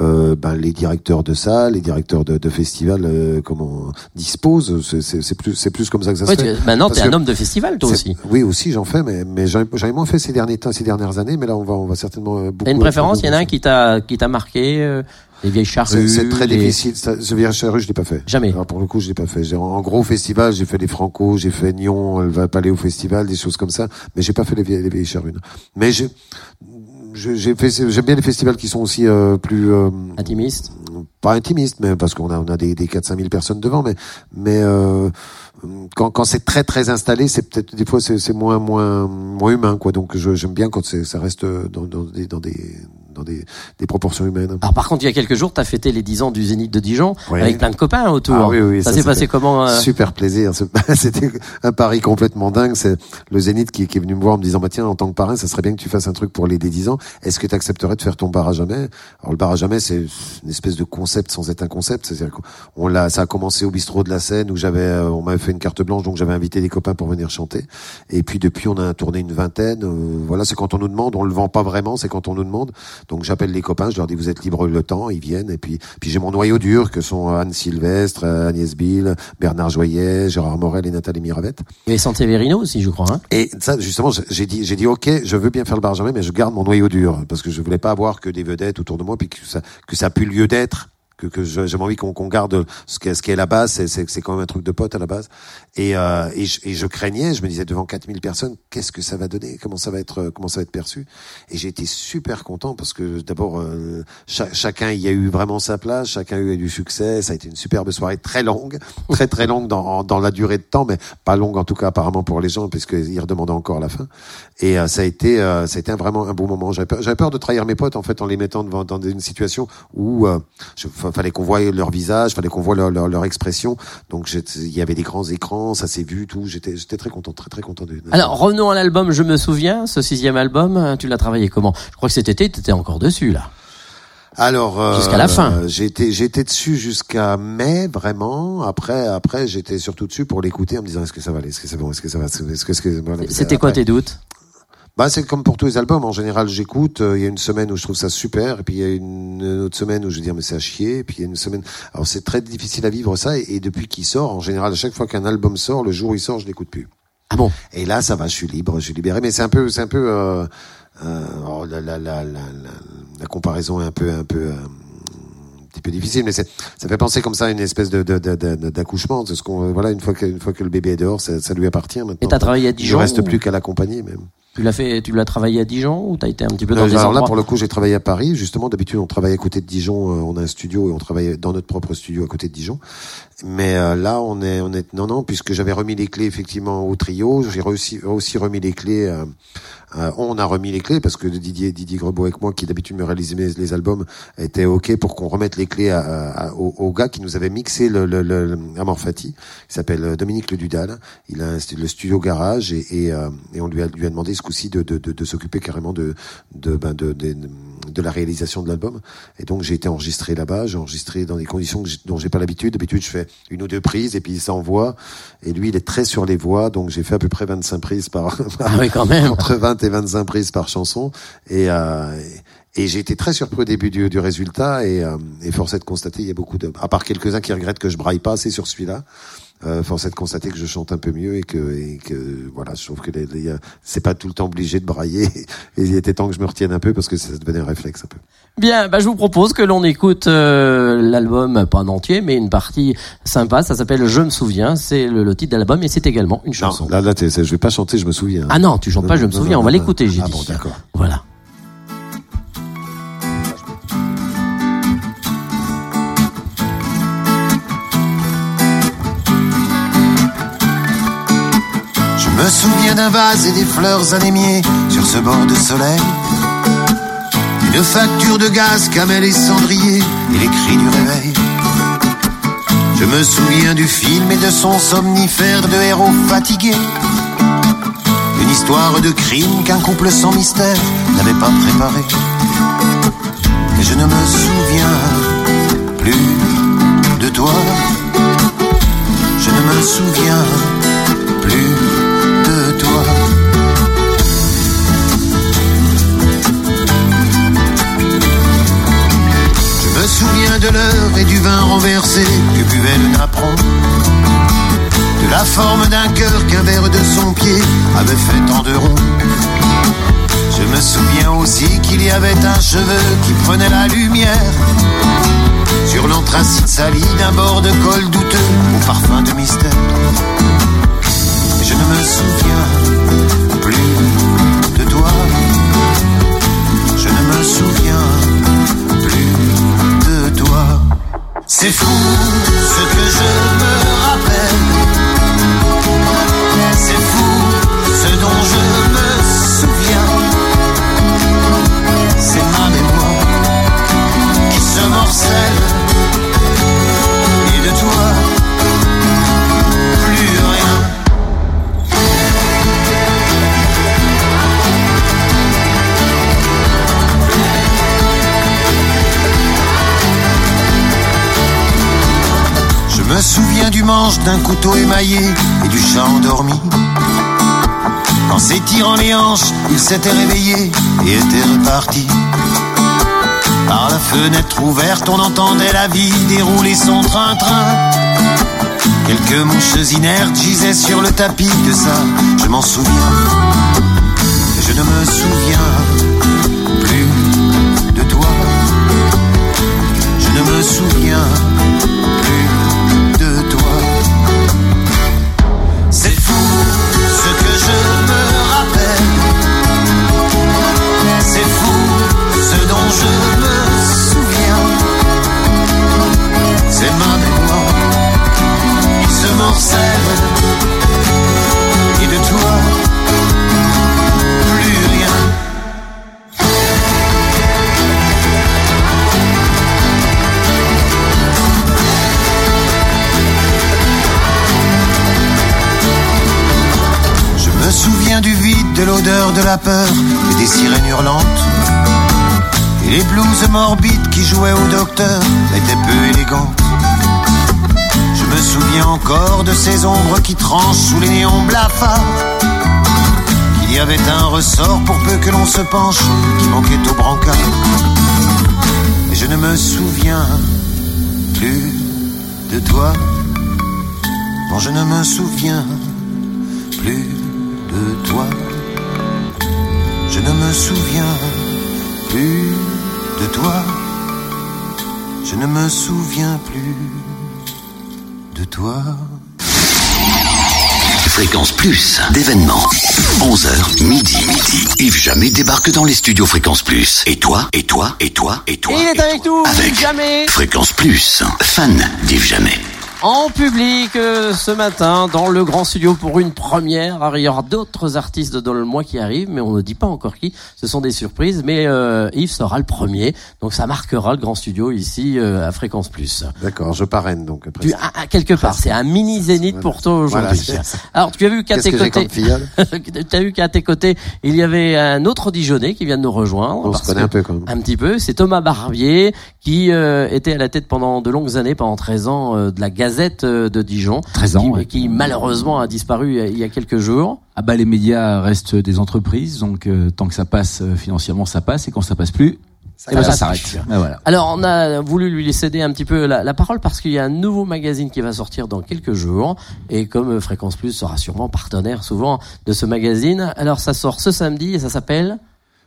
Euh, ben, les directeurs de salles, les directeurs de, de festivals, euh, comment disposent. C'est- plus, c'est plus comme ça que ça Ouais, se fait. maintenant t'es un homme de festival toi aussi. Oui, aussi j'en fais, mais mais j'en ai moins fait ces derniers temps, ces dernières années. Mais là, on va on va certainement euh, beaucoup. T'as une préférence? Il y en a un qui t'a qui t'a marqué euh, Les vieilles charrues. c'est très les- difficile. Ça, je viens chez je l'ai pas fait. Jamais. Alors pour le coup, je l'ai pas fait. En gros festival, j'ai fait les Franco, j'ai fait Nyon, elle va pas aller au festival, des choses comme ça. Mais j'ai pas fait les vieilles, les vieilles charrues. Mais j'ai j'aime bien les festivals qui sont aussi euh, plus euh, Intimiste. pas intimistes mais parce qu'on a on a des des 4 5 000 personnes devant mais mais euh, quand quand c'est très très installé c'est peut-être des fois c'est moins moins moins humain quoi donc j'aime bien quand ça reste dans dans des dans des dans des, des proportions humaines Alors par contre, il y a quelques jours, t'as fêté les 10 ans du Zénith de Dijon Oui. avec plein de copains autour. Ah oui, oui, ça, ça, s'est passé comment euh, Super plaisir. C'était un pari complètement dingue. C'est le Zénith qui, qui est venu me voir en me disant, bah tiens, en tant que parrain, ça serait bien que tu fasses un truc pour les des 10 ans. Est-ce que tu accepterais de faire ton bar à jamais? Alors le bar à jamais, c'est une espèce de concept sans être un concept. C'est-à-dire qu'on l'a, ça a commencé au bistrot de la Seine où j'avais, euh, on m'avait fait une carte blanche, donc j'avais invité des copains pour venir chanter. Et puis depuis, on a tourné une vingtaine. euh, voilà, c'est quand on nous demande. On le vend pas vraiment, c'est quand on nous demande. Donc j'appelle les copains, je leur dis vous êtes libres le temps, ils viennent. Et puis, puis j'ai mon noyau dur que sont Anne Sylvestre, euh, Agnès Bill, Bernard Joyet, Gérard Morel et Nathalie Miravette. Avait Sanseverino aussi, je crois. Hein Et ça, justement, j'ai dit, j'ai dit, ok, je veux bien faire le bar jamais, mais je garde mon noyau dur parce que je voulais pas avoir que des vedettes autour de moi, puis que ça, que ça a plus lieu d'être. Que, que envie qu'on qu'on garde ce qu'est ce qui est la base, c'est- quand même un truc de pote à la base. Et, euh, et, je, et je craignais, je me disais devant 4000 personnes, qu'est-ce que ça va donner, comment ça va être, euh, comment ça va être perçu. Et j'ai été super content parce que d'abord euh, cha- chacun y a eu vraiment sa place, chacun a eu du succès. Ça a été une superbe soirée, très longue, très très longue dans, dans la durée de temps, mais pas longue en tout cas apparemment pour les gens puisqu'ils redemandaient encore la fin. Et euh, ça a été, euh, ça a été vraiment un beau moment. J'avais peur, peur de trahir mes potes en fait en les mettant devant dans une situation où euh, je- fallait qu'on voie leur visage, fallait qu'on voie leur, leur, leur expression. Donc j'étais- il y avait des grands écrans, ça s'est vu, tout. J'étais, j'étais très content, très très content de. Alors revenons à l'album. Je me souviens, ce sixième album, tu l'as travaillé comment? Je crois que cet été, t'étais encore dessus là. Alors euh, Jusqu'à la fin. J'ai été dessus jusqu'à mai vraiment. Après après j'étais surtout dessus pour l'écouter en me disant est-ce que ça va aller, est-ce que c'est bon, est-ce que ça va, est-ce que est-ce que voilà, C'était quoi tes doutes? Bah c'est comme pour tous les albums. En général j'écoute. euh, Il y a une semaine où je trouve ça super et puis il y a une, une autre semaine où je vais dire mais c'est à chier. Et puis il y a une semaine. Alors c'est très difficile à vivre ça et, et depuis qu'il sort en général à chaque fois qu'un album sort le jour où il sort je l'écoute plus. Ah bon? Et là, ça va, je suis libre, je suis libéré. Mais c'est un peu, c'est un peu, euh, euh, oh, la, la, la, la, comparaison est un peu, un peu, euh, un petit peu difficile, mais ça fait penser comme ça à une espèce de, de, de, de- d'accouchement. C'est ce qu'on, voilà, une fois que, une fois que le bébé est dehors, ça, ça lui appartient maintenant. Et t'as travaillé à Il Dijon ne reste ou- plus qu'à l'accompagner, même. Tu l'as fait, tu l'as travaillé à Dijon ou t'as été un petit peu dans Euh, des alors là, pour le coup, j'ai travaillé à Paris. Justement, d'habitude, on travaille à côté de Dijon. euh, on a un studio et on travaille dans notre propre studio à côté de Dijon. Mais euh, là, on est, on est, non, non, puisque j'avais remis les clés effectivement au trio. J'ai aussi, aussi remis les clés. euh, euh, on a remis les clés parce que Didier, Didier Grebeau avec moi, qui d'habitude me réalisait mes- les albums, était ok pour qu'on remette les clés à, à- au, au gars qui nous avait mixé le, le, le, le Amorphati. Il s'appelle euh, Dominique Le Dudal. Il a un le studio garage et, et, euh, et on lui a, lui a demandé ce coup-ci de, de, de, de s'occuper carrément de, de, ben de, la réalisation de l'album. Et donc j'ai été enregistré là-bas. J'ai enregistré dans des conditions que dont j'ai pas l'habitude. D'habitude, je fais une ou deux prises et puis il s'envoie. Et lui, il est très sur les voix, donc j'ai fait à peu près 25 prises par. Ah oui, quand même. entre 20 et 25 prises par chanson. Et, euh, et, et j'ai été très surpris au début du, du résultat. Et, euh, et force est de constater, il y a beaucoup de, à part quelques-uns qui regrettent que je braille pas assez sur celui-là. Euh, force est de constater que je chante un peu mieux et que, et que voilà, je trouve que les, les- c'est pas tout le temps obligé de brailler. Et il était temps que je me retienne un peu parce que ça devenait un réflexe un peu. Bien, bah, je vous propose que l'on écoute euh, l'album, pas en entier, mais une partie sympa. Ça s'appelle Je me souviens. C'est le, le titre de l'album et c'est également une chanson. Non, là, là, je vais pas chanter, je me souviens. Ah non, tu chantes pas, je me souviens. On va l'écouter, j'ai ah dit. bon, d'accord. Voilà. D'un vase et des fleurs anémiées sur ce bord de soleil. Une facture de gaz, camel et cendrier et les cris du réveil. Je me souviens du film et de son somnifère de héros fatigués. Une histoire de crime qu'un couple sans mystère n'avait pas préparé. Et je ne me souviens plus de toi. Je ne me souviens plus de. Je me souviens de l'heure et du vin renversé que buvait le napperon. De la forme d'un cœur qu'un verre de son pied avait fait en deux ronds. Je me souviens aussi qu'il y avait un cheveu qui prenait la lumière sur l'anthracite sali d'un bord de col douteux au parfum de mystère. Je ne me souviens plus de toi. Je ne me souviens plus de toi. C'est fou ce que je me d'un couteau émaillé et du chat endormi. En s'étirant les hanches, il s'était réveillé et était reparti. Par la fenêtre ouverte, on entendait la vie dérouler son train-train. Quelques mouches inertes gisaient sur le tapis de ça, je m'en souviens. Je ne me souviens plus de toi. Je ne me souviens de la peur et des sirènes hurlantes. Et Et les blouses morbides qui jouaient au docteur étaient peu élégantes. Je me souviens encore de ces ombres qui tranchent sous les néons blafards. Qu'il y avait un ressort pour peu que l'on se penche qui manquait au brancard. Et je ne me souviens plus de toi. Non, je ne me souviens plus de toi. Je ne me souviens plus de toi. Je ne me souviens plus de toi. Fréquence Plus, d'événements. 11h, midi, midi. Yves Jamais débarque dans les studios Fréquence Plus. Et toi, et toi, et toi, et toi. Et il est et avec toi. nous, Avec Yves Jamais. Fréquence Plus, fan d'Yves Jamais. En public euh, ce matin dans le grand studio pour une première. Alors, il y aura d'autres artistes dans le mois qui arrivent, mais on ne dit pas encore qui. Ce sont des surprises, mais euh, Yves sera le premier, donc ça marquera le grand studio ici euh, à Fréquence Plus. D'accord, je parraine donc. Tu, à, à quelque part, c'est un mini zénith pour toi aujourd'hui. Voilà. Alors tu as vu qu'à tes que côtés, tu as vu qu'à tes côtés, il y avait un autre Dijonais qui vient de nous rejoindre. On se connaît un peu quand même. un petit peu. C'est Thomas Barbier qui euh, était à la tête pendant de longues années, pendant 13 ans, euh, de la Gazette euh, de Dijon. 13 ans, Qui, ouais. qui malheureusement a disparu il y a- quelques jours. Ah bah les médias restent des entreprises, donc euh, tant que ça passe euh, financièrement, ça passe, et quand ça passe plus, eh ben, ça passe s'arrête. Ben voilà. Alors on a voulu lui céder un petit peu la, la parole parce qu'il y a un nouveau magazine qui va sortir dans quelques jours et comme Fréquence Plus sera sûrement partenaire souvent de ce magazine, alors ça sort ce samedi et ça s'appelle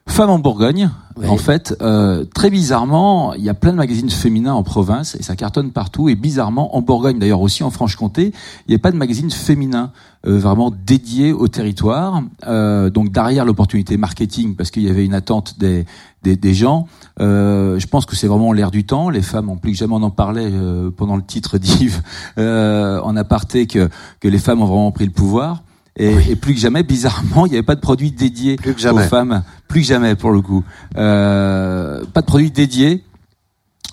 Femme en Bourgogne, Oui. en fait, euh, très bizarrement, il y a plein de magazines féminins en province et ça cartonne partout. Et bizarrement, en Bourgogne, d'ailleurs aussi en Franche-Comté, il n'y a pas de magazine féminin euh, vraiment dédié au territoire. Euh, donc derrière l'opportunité marketing, parce qu'il y avait une attente des, des, des gens, euh, je pense que c'est vraiment l'air du temps. Les femmes ont plus que jamais, on en parlait euh, pendant le titre d'Yves euh, en aparté, que, que les femmes ont vraiment pris le pouvoir. Et, et plus que jamais, bizarrement, il n'y avait pas de produit dédié Plus que aux femmes. Plus que jamais, pour le coup. Euh, pas de produit dédié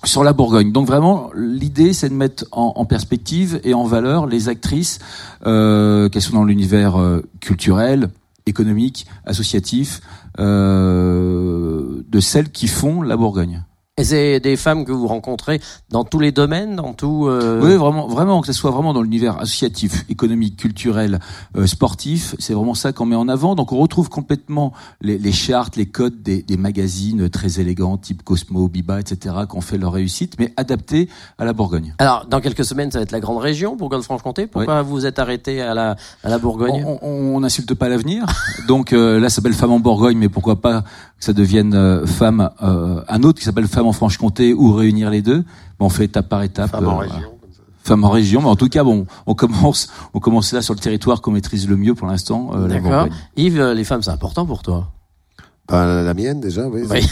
sur la Bourgogne. Donc vraiment, l'idée, c'est de mettre en, en perspective et en valeur les actrices, euh, qu'elles soient dans l'univers euh, culturel, économique, associatif, euh, de celles qui font la Bourgogne. Et c'est des femmes que vous rencontrez dans tous les domaines, dans tout. euh, Oui, vraiment, vraiment, que ce soit vraiment dans l'univers associatif, économique, culturel, euh, sportif, c'est vraiment ça qu'on met en avant. Donc on retrouve complètement les, les chartes, les codes des, des magazines très élégants, type Cosmo, Biba, etc., qui ont fait leur réussite, mais adaptés à la Bourgogne. Alors dans quelques semaines, ça va être la grande région, Bourgogne-Franche-Comté. Pourquoi vous vous êtes arrêté à la à la Bourgogne? On- n'insulte pas l'avenir. Donc euh, là, ça s'appelle Femme en Bourgogne, mais pourquoi pas ça devienne euh, Femme, euh, un autre qui s'appelle Femme en Franche-Comté ou réunir les deux. Bon, on fait étape par étape. Femme en euh, région. Femme en région, mais en tout cas, bon, on commence, on commence là sur le territoire qu'on maîtrise le mieux pour l'instant, euh, la D'accord. Yves, euh, les femmes, c'est important pour toi? Bah, la, mienne déjà, oui. Oui.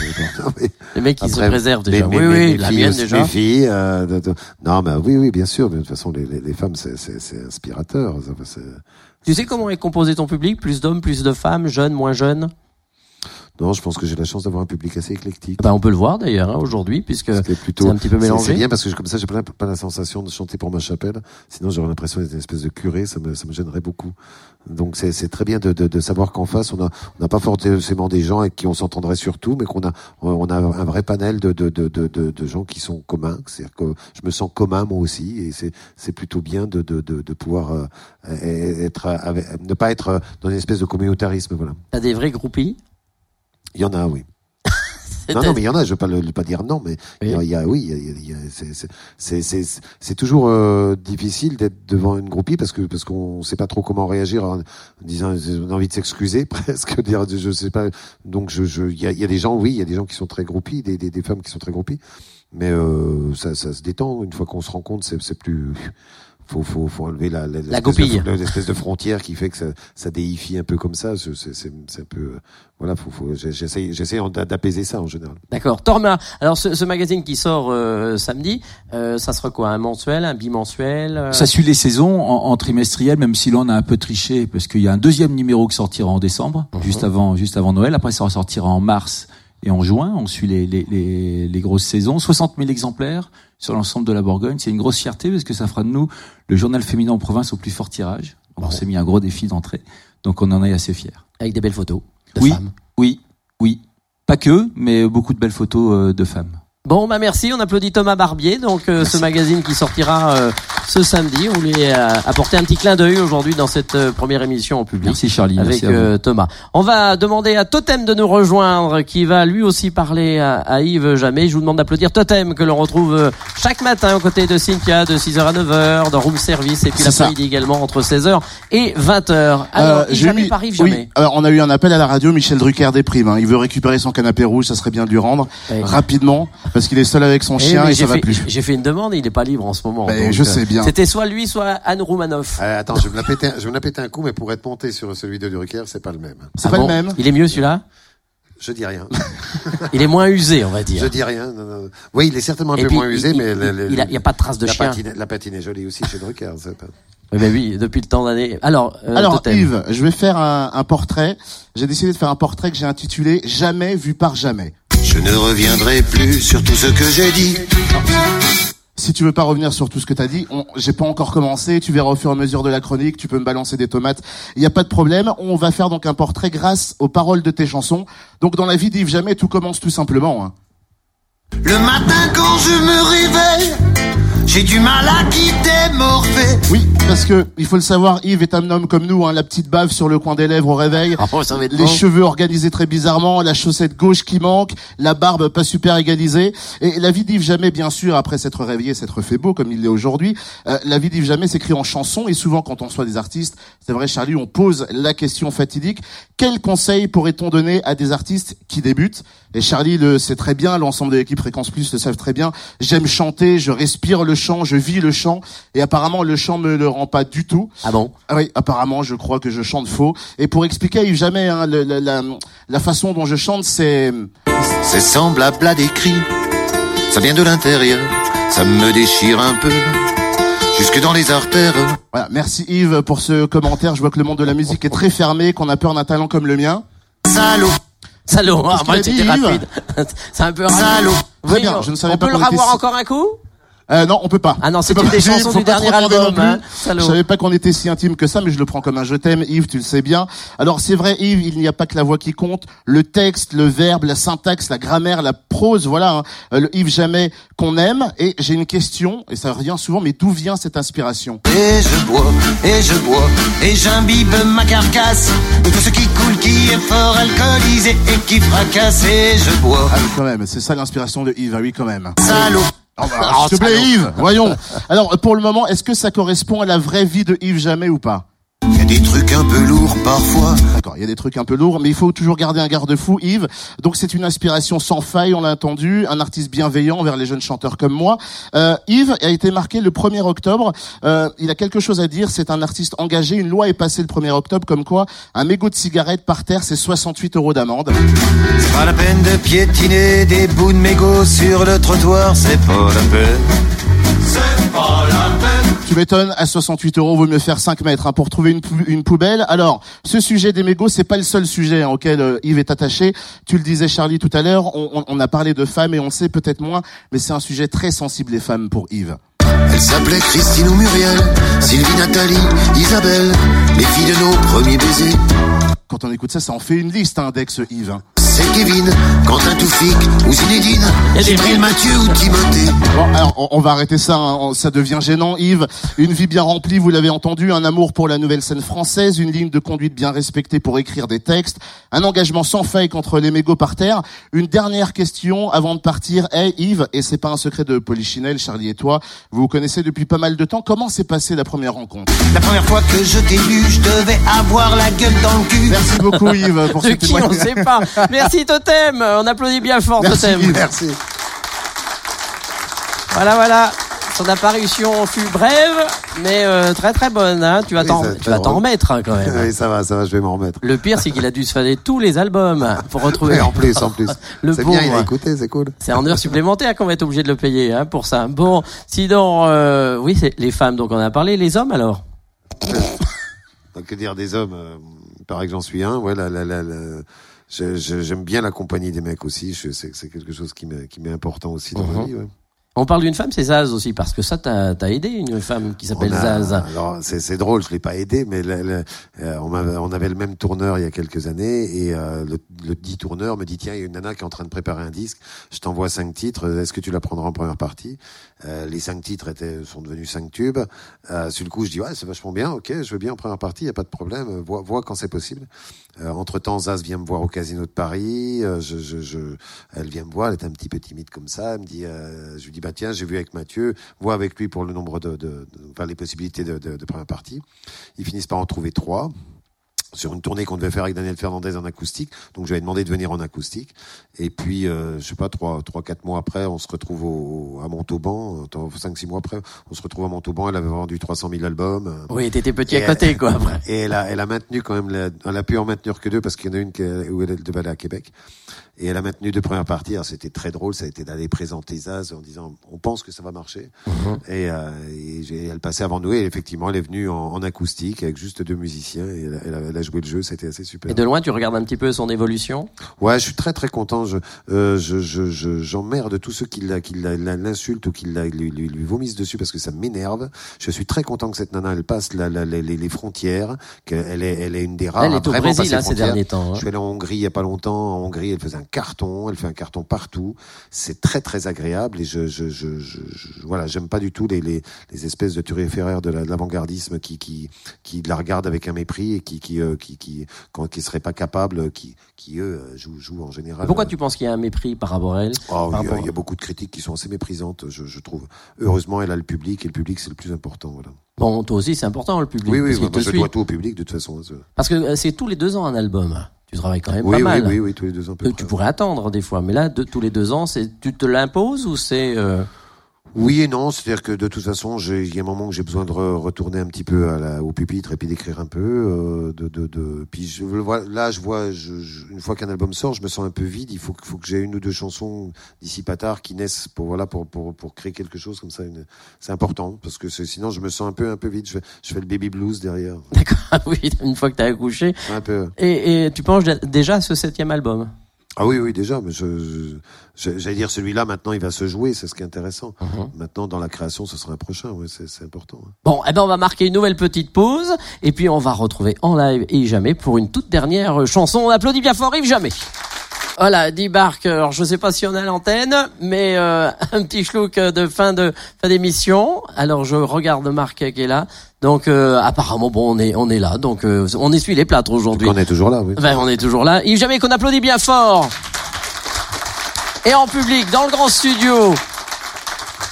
Les mecs qui se préservent déjà. oui, oui, la filles mienne aussi, déjà. Mes filles, euh, de- de- non, mais oui, oui, bien sûr. Mais de toute façon, les, les, les femmes, c'est, c'est, c'est inspirateur. ça, c'est- Tu sais comment est composé ton public? Plus d'hommes, plus de femmes, jeunes, moins jeunes? Non, je pense que j'ai la chance d'avoir un public assez éclectique. bah, On peut le voir d'ailleurs hein, aujourd'hui, puisque Ce qui est plutôt, c'est un petit peu c'est- mélangé. C'est bien parce que comme ça, j'ai pas, pas la sensation de chanter pour ma chapelle. Sinon, j'aurais l'impression d'être une espèce de curé. Ça me, ça me gênerait beaucoup. Donc, c'est, c'est très bien de, de, de savoir qu'en face, on a, on n'a pas forcément des gens avec qui on s'entendrait sur tout, mais qu'on a, on a un vrai panel de, de, de, de, gens qui sont communs. C'est-à-dire que je me sens commun moi aussi, et c'est, c'est plutôt bien de, de, de, de pouvoir euh, être, avec- ne pas être dans une espèce de communautarisme. Voilà. T'as des vrais groupies? Il y en a, oui. Non, non, mais il y en a, je veux pas le, le- pas dire non, mais il il oui, il y a- il y a- il a- c'est- toujours euh, difficile d'être devant une groupie parce que parce qu'on sait pas trop comment réagir en disant on a envie de s'excuser presque dire je sais pas. Donc je je il y a, il y a des gens oui il y a des gens qui sont très groupies des, des, des femmes qui sont très groupies. Mais euh, ça, ça se détend. Une fois qu'on se rend compte c'est plus faut faut faut enlever la la, goupille. de, l'espèce de frontière qui fait que ça, ça déifie un peu comme ça c'est c'est c'est c'est un peu euh, voilà faut faut j'essaie j'essaie d'apaiser ça en général D'accord. Torma, alors ce, ce magazine qui sort euh, samedi, euh, ça sera quoi Un mensuel, un bimensuel euh, Ça suit les saisons en, en trimestriel, même si là on a un peu triché, parce qu'il y a un deuxième numéro qui sortira en décembre, Mhm. juste avant, juste avant Noël. Après, ça ressortira en mars et en juin. On suit les, les, les, les grosses saisons. 60 000 exemplaires sur l'ensemble de la Bourgogne. C'est une grosse fierté parce que ça fera de nous le journal féminin en province au plus fort tirage. On s'est mis un gros défi d'entrée. Donc on en est assez fiers. Avec des belles photos de Oui, femmes. oui, oui. Pas que, mais beaucoup de belles photos euh, de femmes. Bon, bah merci. On applaudit Thomas Barbier, donc euh, ce magazine qui sortira euh, ce samedi. On lui a apporté un petit clin d'œil aujourd'hui dans cette euh, première émission en public. Merci Charlie. avec merci euh, Thomas. On va demander à Totem de nous rejoindre, qui va lui aussi parler à, à Yves Jamais. Je vous demande d'applaudir Totem, que l'on retrouve euh, chaque matin aux côtés de Cynthia, de 6h à 9h, dans Room Service, et puis l'après-midi également entre 16h et 20h. Alors, Euh, Jamais mis- par Yves oui, Jamais. alors on a eu un appel à la radio, Michel Drucker déprime. hein. Il veut récupérer son canapé rouge, ça serait bien de lui rendre Ouais. rapidement, parce qu'il est seul avec son Eh, chien et j'ai ça va fait- plus. J'ai fait une demande, et il n'est pas libre en ce moment. Ben, donc, je euh, sais bien. C'était soit lui, soit Anne Roumanoff. Euh, attends, je vais me la péter, un- je vais me la péter un coup, mais pour être monté sur celui de Drucker, c'est pas le même. C'est Ah pas bon le même? Il est mieux celui-là? Je dis rien. Il est moins usé, on va dire. Je dis rien. non, non. Oui, il est certainement un Et peu puis, moins usé, il- mais il- le- le- il y a- pas de trace de la chien. Patine, la patine est jolie aussi chez Drucker. pas- Oui, mais oui, depuis le temps d'année. Alors, euh, Alors. Yves, je vais faire un, un portrait. J'ai décidé de faire un portrait que j'ai intitulé Jamais vu par jamais. Je ne reviendrai plus sur tout ce que j'ai dit. Si tu veux pas revenir sur tout ce que t'as dit, j'ai pas encore commencé. Tu verras au fur et à mesure de la chronique. Tu peux me balancer des tomates. Il y a pas de problème. On va faire donc un portrait grâce aux paroles de tes chansons. Donc dans la vie d'Yves Jamais, tout commence tout simplement. hein. Le matin quand je me réveille, j'ai du mal à quitter Morphée. Oui, parce que il faut le savoir, Yves est un homme comme nous, hein, la petite bave sur le coin des lèvres au réveil, Oh, ça va être les bon. cheveux organisés très bizarrement, la chaussette gauche qui manque, la barbe pas super égalisée, et la vie d'Yves Jamais, bien sûr, après s'être réveillé, s'être fait beau comme il l'est aujourd'hui, euh, la vie d'Yves Jamais s'écrit en chanson, et souvent quand on soit des artistes, c'est vrai Charlie, on pose la question fatidique, quel conseil pourrait-on donner à des artistes qui débutent? Et Charlie le sait très bien, l'ensemble de l'équipe Fréquence Plus le savent très bien, j'aime chanter, je respire le chant, je vis le chant, et apparemment le chant me le rend pas du tout. Ah bon? Ah oui, apparemment, je crois que je chante faux. Et pour expliquer à Yves Jamais, hein, le- la, la, la façon dont je chante, c'est... C'est semblable à des cris. Ça vient de l'intérieur, ça me déchire un peu. Jusque dans les artères. Voilà, merci Yves pour ce commentaire. Je vois que le monde de la musique est très fermé, qu'on a peur d'un talent comme le mien. Salaud, Salaud, ah, moi, c'était rapide. C'est un peu rapide. salaud. Très bien, on- je ne savais on pas peut qu'on le revoir encore un coup Euh, non, on peut pas. Ah non, c'est pas une des chansons du dernier album, hein. Je savais pas qu'on était si intime que ça, mais je le prends comme un je t'aime, Yves, tu le sais bien. Alors c'est vrai, Yves, il n'y a pas que la voix qui compte, le texte, le verbe, la syntaxe, la grammaire, la prose, voilà, hein, euh, le Yves Jamais qu'on aime. Et j'ai une question, et ça revient souvent, mais d'où vient cette inspiration? Et je bois, et je bois, et j'imbibe ma carcasse de tout ce qui coule, qui est fort alcoolisé et qui fracasse. Et je bois, Ah oui, quand même, c'est ça l'inspiration de Yves, ah oui, quand même. salaud. Oh, bah, S'il te plaît, Yves, voyons. Alors, pour le moment, est-ce que ça correspond à la vraie vie de Yves Jamais ou pas? Des trucs un peu lourds parfois. D'accord, il y a des trucs un peu lourds, mais il faut toujours garder un garde-fou, Yves. Donc c'est une inspiration sans faille, on l'a entendu, un artiste bienveillant envers les jeunes chanteurs comme moi. Euh, Yves a été marqué le 1er octobre. Euh, il a quelque chose à dire, c'est un artiste engagé. Une loi est passée le 1er octobre comme quoi un mégot de cigarette par terre, c'est 68 euros d'amende. C'est pas la peine de piétiner des bouts de mégots sur le trottoir, c'est pas la peine. C'est pas la peine. Tu m'étonnes, à 68 euros, vaut mieux faire 5 mètres hein, pour trouver une, pou- une poubelle. Alors, ce sujet des mégots, c'est pas le seul sujet hein, auquel euh, Yves est attaché. Tu le disais, Charlie, tout à l'heure, on, on- on a parlé de femmes et on sait peut-être moins, mais c'est un sujet très sensible, les femmes, pour Yves. Christine ou Muriel, Sylvie, Nathalie, Isabelle, les filles de nos premiers baisers. Quand on écoute ça, ça en fait une liste hein, d'ex-Yves. hein. Kevin, Quentin Toufik ou Zinedine, Mathieu ou Timothée. Bon, alors, on, on va arrêter ça, hein, on- ça devient gênant. Yves, une vie bien remplie, vous l'avez entendu, un amour pour la nouvelle scène française, une ligne de conduite bien respectée pour écrire des textes, un engagement sans faille contre les mégots par terre. Une dernière question avant de partir. Hey Yves, et c'est pas un secret de Polichinelle, Charlie et toi, vous vous connaissez depuis pas mal de temps. Comment s'est passée la première rencontre? La première fois que je t'ai vu, je devais avoir la gueule dans le cul. Merci beaucoup Yves pour ce qui on témoignage. sait pas. Merci Totem. On applaudit bien fort Merci, Totem. Merci. Voilà, voilà. Son apparition fut brève, mais euh, très très bonne. Hein. Tu vas Oui, t'en, tu vas remettre hein, quand même. Oui, ça va, ça va, je vais m'en remettre. Le pire, c'est qu'il a dû se fader tous les albums pour retrouver. Oui, en plus, en plus. Le C'est bien, il a écouté, c'est cool. C'est en heure supplémentaire qu'on va être obligé de le payer hein, pour ça. Bon, sinon, euh, oui, c'est les femmes, donc on a parlé. Les hommes alors Donc, que dire des hommes euh, Il paraît que j'en suis un. Ouais, la, la, la, la- j'aime bien la compagnie des mecs aussi. C'est quelque chose qui m'est important aussi dans ma Mhm. vie. ouais. On parle d'une femme, c'est Zaz aussi, parce que ça, t'as as aidé une femme qui s'appelle Zaz. Alors c'est drôle, je l'ai pas aidé, mais le- le- euh, on, m'avait- on avait le même tourneur il y a quelques années et euh, le, le dit tourneur me dit tiens il y a une nana qui est en train de préparer un disque, je t'envoie cinq titres, est-ce que tu la prendras en première partie? Euh, Les cinq titres étaient sont devenus cinq tubes. Euh, sur le coup je dis ouais c'est vachement bien, ok je veux bien en première partie, y a pas de problème, euh, vois, vois quand c'est possible. entre temps Zaz vient me voir au Casino de Paris, euh, je, je, je, elle vient me voir, elle est un petit peu timide comme ça, elle me dit euh, je lui dis bah tiens j'ai vu avec Mathieu, vois avec lui pour le nombre de, de, de- enfin les possibilités de, de, de première partie. Ils finissent par en trouver trois sur une tournée qu'on devait faire avec Daniel Fernandez en acoustique. Donc je lui ai demandé de venir en acoustique. Et puis, euh, je sais pas, trois, trois, quatre mois après, on se retrouve au, à Montauban. Cinq, six mois après, on se retrouve à Montauban. Elle avait vendu 300 000 albums. Oui, t'étais petit Et à côté, elle- quoi, après. Et elle a, elle a maintenu quand même, la- elle a pu en maintenir que deux parce qu'il y en a une qui, où elle devait aller à Québec. Et elle a maintenu deux premières parties. Alors c'était très drôle, ça a été d'aller présenter Zaz en disant, on pense que ça va marcher. Et, euh, et j'ai- elle passait avant nous et effectivement, elle est venue en, en acoustique avec juste deux musiciens et elle, a- elle a, elle a joué le jeu. C'était assez super. Et de loin, tu regardes un petit peu son évolution? Ouais, je suis très très content. Je euh, je je je- j'emmerde tous ceux qui l'insultent ou qui la- lui, lui, lui vomissent dessus parce que ça m'énerve. Je suis très content que cette nana elle passe la, la- les, les- frontières, qu'elle est elle est une des rares. Elle est au Brésil, hein, ces derniers temps, hein. Je suis allé en Hongrie il y a pas longtemps. En Hongrie, elle faisait un carton. Elle fait un carton partout. C'est très très agréable et je je je, je, je- voilà, j'aime pas du tout les les, les espèces de turiféraires de l'avant-gardisme qui qui qui la regardent avec un mépris et qui qui euh, qui qui quand, qui seraient pas capables, qui qui eux euh, jouent jouent en général. Pourquoi tu penses qu'il y a un mépris par rapport à elle? Oh, Par il, y a, rapport- il y a beaucoup de critiques qui sont assez méprisantes, je, je trouve. Heureusement, elle a le public et le public c'est le plus important. Voilà. Bon, toi aussi, c'est important, le public. Oui, oui, parce qu'il moi, te je suit. dois tout au public de toute façon. je- Parce que euh, c'est tous les deux ans un album. Tu travailles quand même Oui, pas oui, mal. oui, oui, tous les deux ans. peu Euh, Tu pourrais attendre des fois, mais là, de, tous les deux ans, c'est tu te l'imposes ou c'est euh, Oui et non, c'est-à-dire que de toute façon, j'ai- il y a un moment que j'ai besoin de re- retourner un petit peu à la, au pupitre et puis d'écrire un peu. Euh, de, de, de, puis je, là, je vois, je, je- une fois qu'un album sort, je me sens un peu vide. Il faut, que- faut que j'ai une ou deux chansons d'ici pas tard qui naissent pour voilà pour pour, pour créer quelque chose comme ça. C'est important parce que sinon je me sens un peu un peu vide. Je, fais- je fais le baby blues derrière. D'accord, oui, une fois que tu as accouché. Un peu. Et, et tu penses déjà à ce septième album? Ah oui, oui, déjà, mais je, j'allais dire celui-là, maintenant, il va se jouer, c'est ce qui est intéressant. Maintenant, dans la création, ce sera un prochain, ouais, c'est, c'est important. hein. Bon, eh ben on va marquer une nouvelle petite pause et puis on va retrouver en live et jamais pour une toute dernière euh, chanson. On applaudit bien fort Yves Jamais. Voilà, débarque. Alors je sais pas si on à l'antenne, mais euh, un petit schlouk de fin de fin d'émission. Alors je regarde Marc qui est là. Donc euh, apparemment bon on est on est là. Donc euh, on essuie les plâtres aujourd'hui. On est toujours là, oui. Ben, on est toujours là. Yves Jamais qu'on applaudit bien fort. Et en public, dans le grand studio,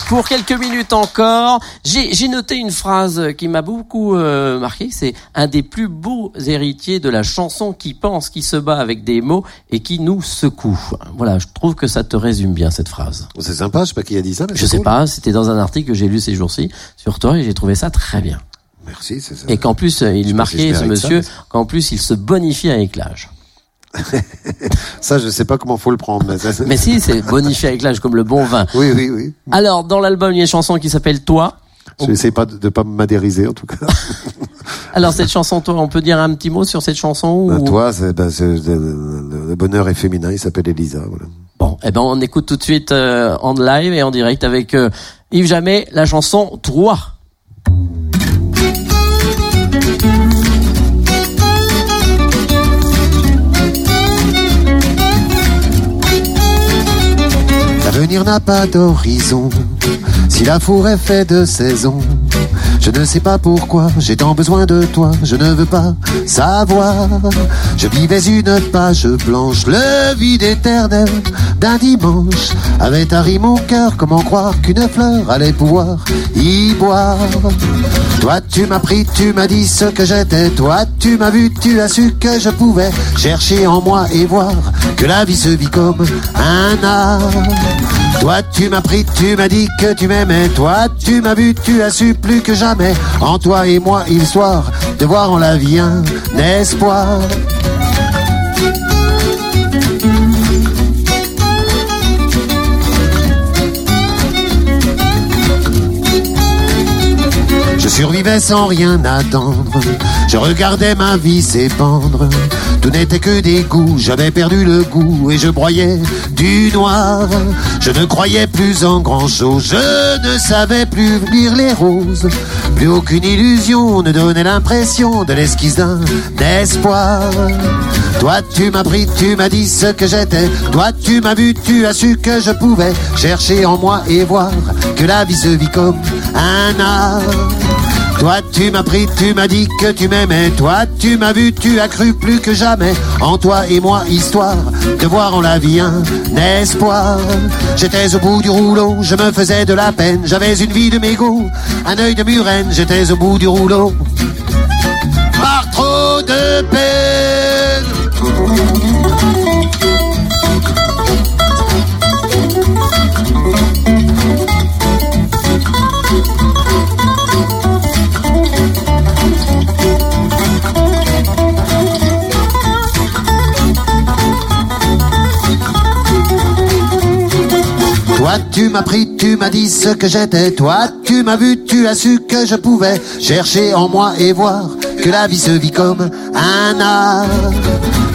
pour quelques minutes encore, j'ai noté une phrase qui m'a beaucoup euh, marqué. C'est un des plus beaux héritiers de la chanson qui pense, qui se bat avec des mots et qui nous secoue. Voilà, je trouve que ça te résume bien cette phrase. C'est sympa, je sais pas qui a dit ça, mais Je c'est sais cool. pas, c'était dans un article que j'ai lu ces jours-ci sur toi et j'ai trouvé ça très bien. Merci, c'est ça. Et qu'en plus, euh, il marquait ce monsieur, qu'en plus il se bonifie avec l'âge. Ça, je sais pas comment faut le prendre. Mais, ça, Mais si, c'est bonifié avec l'âge comme le bon vin. Oui, oui, oui. Alors, dans l'album, il y a une chanson qui s'appelle Toi. Je n'essaie pas de, de pas m'adériser, en tout cas. Alors, cette chanson, toi, on peut dire un petit mot sur cette chanson Ben, ou... toi, c'est, ben, c'est- le, le- bonheur est féminin, il s'appelle Elisa, voilà. Bon, eh ben, on écoute tout de suite euh, en live et en direct avec euh, Yves Jamais, la chanson Toi. L'avenir n'a pas d'horizon. Si la forêt fait de saison, je ne sais pas pourquoi j'ai tant besoin de toi. Je ne veux pas savoir. Je vivais une page blanche, le vide éternel d'un dimanche. Avait tari mon cœur, comment croire qu'une fleur allait pouvoir y boire? Toi tu m'as pris, tu m'as dit ce que j'étais. Toi tu m'as vu, tu as su que je pouvais chercher en moi et voir que la vie se vit comme un art. Toi tu m'as pris, tu m'as dit que tu m'aimais. Toi tu m'as vu, tu as su plus que jamais. En toi et moi, histoire de voir en la vie un espoir. Je survivais sans rien attendre. Je regardais ma vie s'épandre. Tout n'était que des goûts, j'avais perdu le goût et je broyais du noir. Je ne croyais plus en grand chose, je ne savais plus lire les roses. Plus aucune illusion ne donnait l'impression de l'esquisse d'un espoir. Toi tu m'as pris, tu m'as dit ce que j'étais. Toi tu m'as vu, tu as su que je pouvais chercher en moi et voir que la vie se vit comme un art. Toi tu m'as pris, tu m'as dit que tu m'aimais. Toi tu m'as vu, tu as cru plus que jamais en toi et moi, histoire de voir en la vie un espoir. J'étais au bout du rouleau, je me faisais de la peine. J'avais une vie de mégot, un œil de murène. J'étais au bout du rouleau par trop de peine. Toi tu m'as pris, tu m'as dit ce que j'étais. Toi tu m'as vu, tu as su que je pouvais chercher en moi et voir que la vie se vit comme un art.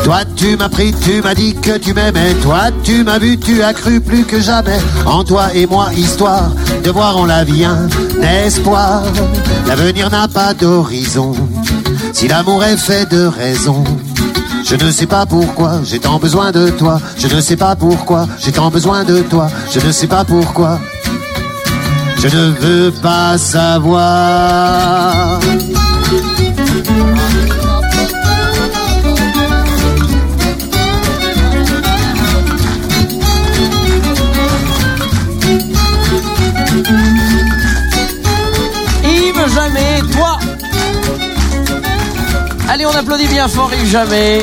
Toi tu m'as pris, tu m'as dit que tu m'aimais. Toi tu m'as vu, tu as cru plus que jamais en toi et moi, histoire de voir en la vie un espoir. L'avenir n'a pas d'horizon. Si l'amour est fait de raison. Je ne sais pas pourquoi j'ai tant besoin de toi. Je ne sais pas pourquoi j'ai tant besoin de toi. Je ne sais pas pourquoi. Je ne veux pas savoir. Yves Jamais, toi Allez, on applaudit bien fort Yves Jamais.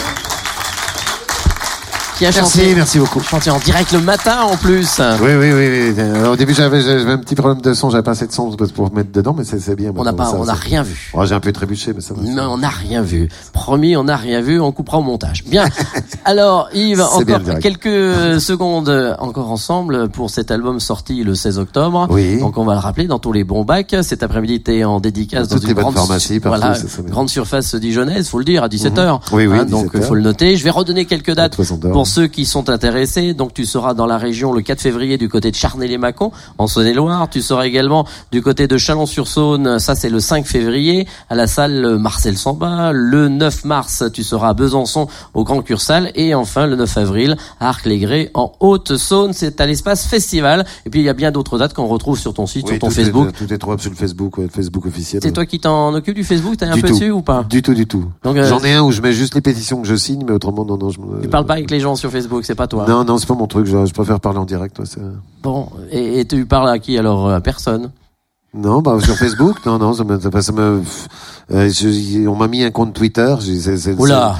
Qui a Merci, chanté, merci beaucoup. chanté en direct le matin en plus. Oui, oui, oui. oui. Euh, Au début, j'avais un petit problème de son, j'avais pas assez de son pour mettre dedans, mais c'est bien. On n'a pas, ça, on n'a rien vu. Oh, j'ai un peu trébuché, mais ça va. Non, on n'a rien vu. Promis, on n'a rien vu. On coupera au montage. Bien. Alors, Yves, bien encore quelques secondes encore ensemble pour cet album sorti le 16 octobre. Oui. Donc, on va le rappeler dans tous les bons bacs. Cet après-midi, t'es en dédicace Dans dans une grande, pharmacies, partout, voilà, grande surface dijonnaise, faut le dire, à 17h. Mhm. Oui, oui, donc, 17 il faut le noter. Je vais redonner quelques dates pour ceux qui sont intéressés. Donc, tu seras dans la région le 4 février du côté de Charnay-les-Mâcon, en Saône-et-Loire. Tu seras également du côté de Chalon-sur-Saône. Ça, c'est le 5 février à la salle Marcel Samba. Le 9 mars, tu seras à Besançon au Grand Cursal. Et enfin, le 9 avril à Arc-les-Grès en Haute-Saône. C'est à l'espace festival. Et puis, il y a bien d'autres dates qu'on retrouve sur ton site, Oui, sur ton tout Facebook. Est, tout est trouvable sur le Facebook, le Facebook officiel. C'est toi qui t'en occupes du Facebook? T'es un Du peu tout. dessus ou pas? Du tout, du tout. Euh, J'en ai un où je mets juste les pétitions que je signe, mais autrement, non, non, je Tu parles pas avec les gens sur Facebook, c'est pas toi. Non, non, c'est pas mon truc. Je, je préfère parler en direct. c'est- Bon, et, et tu parles à qui alors À personne? Non, bah sur Facebook, non, non, ça me, ça, me, euh, je- on m'a mis un compte Twitter.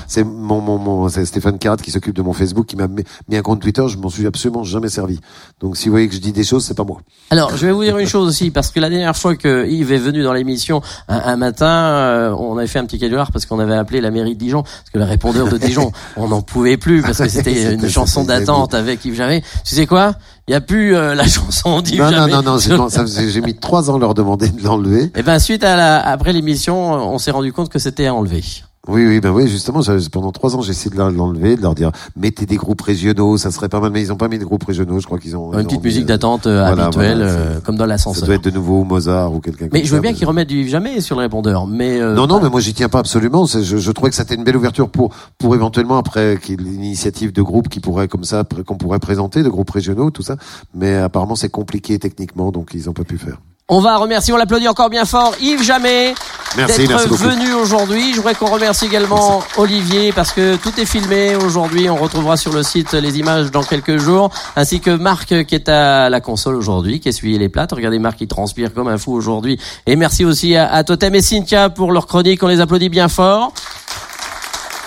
C'est, mon, mon, mon, c'est Stéphane Carat qui s'occupe de mon Facebook qui m'a mis un compte Twitter. Je m'en suis absolument jamais servi. Donc, si vous voyez que je dis des choses, c'est pas moi. Alors, je vais vous dire une chose aussi, parce que la dernière fois que Yves est venu dans l'émission un, un matin, euh, on avait fait un petit canular parce qu'on avait appelé la mairie de Dijon, parce que le répondeur de Dijon, on n'en pouvait plus parce que c'était une chanson d'attente avec Yves Jamais. Tu sais quoi? Il y a plus euh, la chanson d'Yves Non, non, non, non, j'ai mis trois ans à leur demander de l'enlever. Et ben suite à la, après l'émission, on s'est rendu compte que c'était à enlever. Oui, oui, ben oui, justement, pendant trois ans, j'ai essayé de l'enlever, de leur dire, mettez des groupes régionaux, ça serait pas mal, mais ils ont pas mis de groupes régionaux, je crois qu'ils ont. Une petite ont musique euh, d'attente euh, voilà, habituelle, voilà, euh, comme dans Ça l'ascenseur. doit être de nouveau Mozart ou quelqu'un Mais comme je veux ça, bien qu'il remette du Jamais sur le répondeur, mais euh, Non, non, mais moi j'y tiens pas absolument. Je, je trouvais que c'était une belle ouverture pour, pour éventuellement après qu'il y ait l'initiative de groupes qui pourraient comme ça, qu'on pourrait présenter, de groupes régionaux, tout ça. Mais apparemment c'est compliqué techniquement, donc ils ont pas pu faire. On va remercier, on l'applaudit encore bien fort, Yves Jamais, d'être venu aujourd'hui. Je voudrais qu'on remercie également Olivier parce que tout est filmé aujourd'hui. On retrouvera sur le site les images dans quelques jours, ainsi que Marc qui est à la console aujourd'hui, qui essuyé les plates. Regardez Marc qui transpire comme un fou aujourd'hui. Et merci aussi à, à Totem et Cynthia pour leur chronique. On les applaudit bien fort.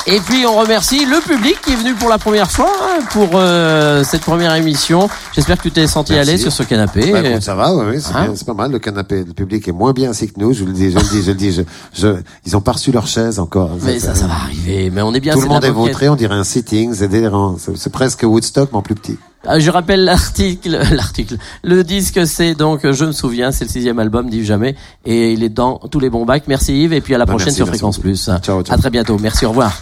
Et puis on remercie le public qui est venu pour la première fois hein, pour euh, cette première émission. J'espère que tu t'es senti l'aise sur ce canapé. Bah, écoute, ça va, ouais, c'est Hein bien, c'est pas mal. Le canapé, le public est moins bien assis que nous. Je le dis, je le dis, je le dis. Je, je- ils ont pas reçu leur chaise encore. Mais ça, ça va arriver. Mais on est bien. Tout le monde est vautré, on dirait un sitting, c'est délirant. C'est presque Woodstock, mais en plus petit. Ah, Je rappelle l'article, l'article. Le disque, c'est donc Je me souviens, c'est le sixième album d'Yves Jamais et il est dans tous les bons bacs. Merci Yves et puis à la Bah, prochaine merci, sur merci Fréquence beaucoup. Plus. Ciao, ciao. À très bientôt. Merci, au revoir.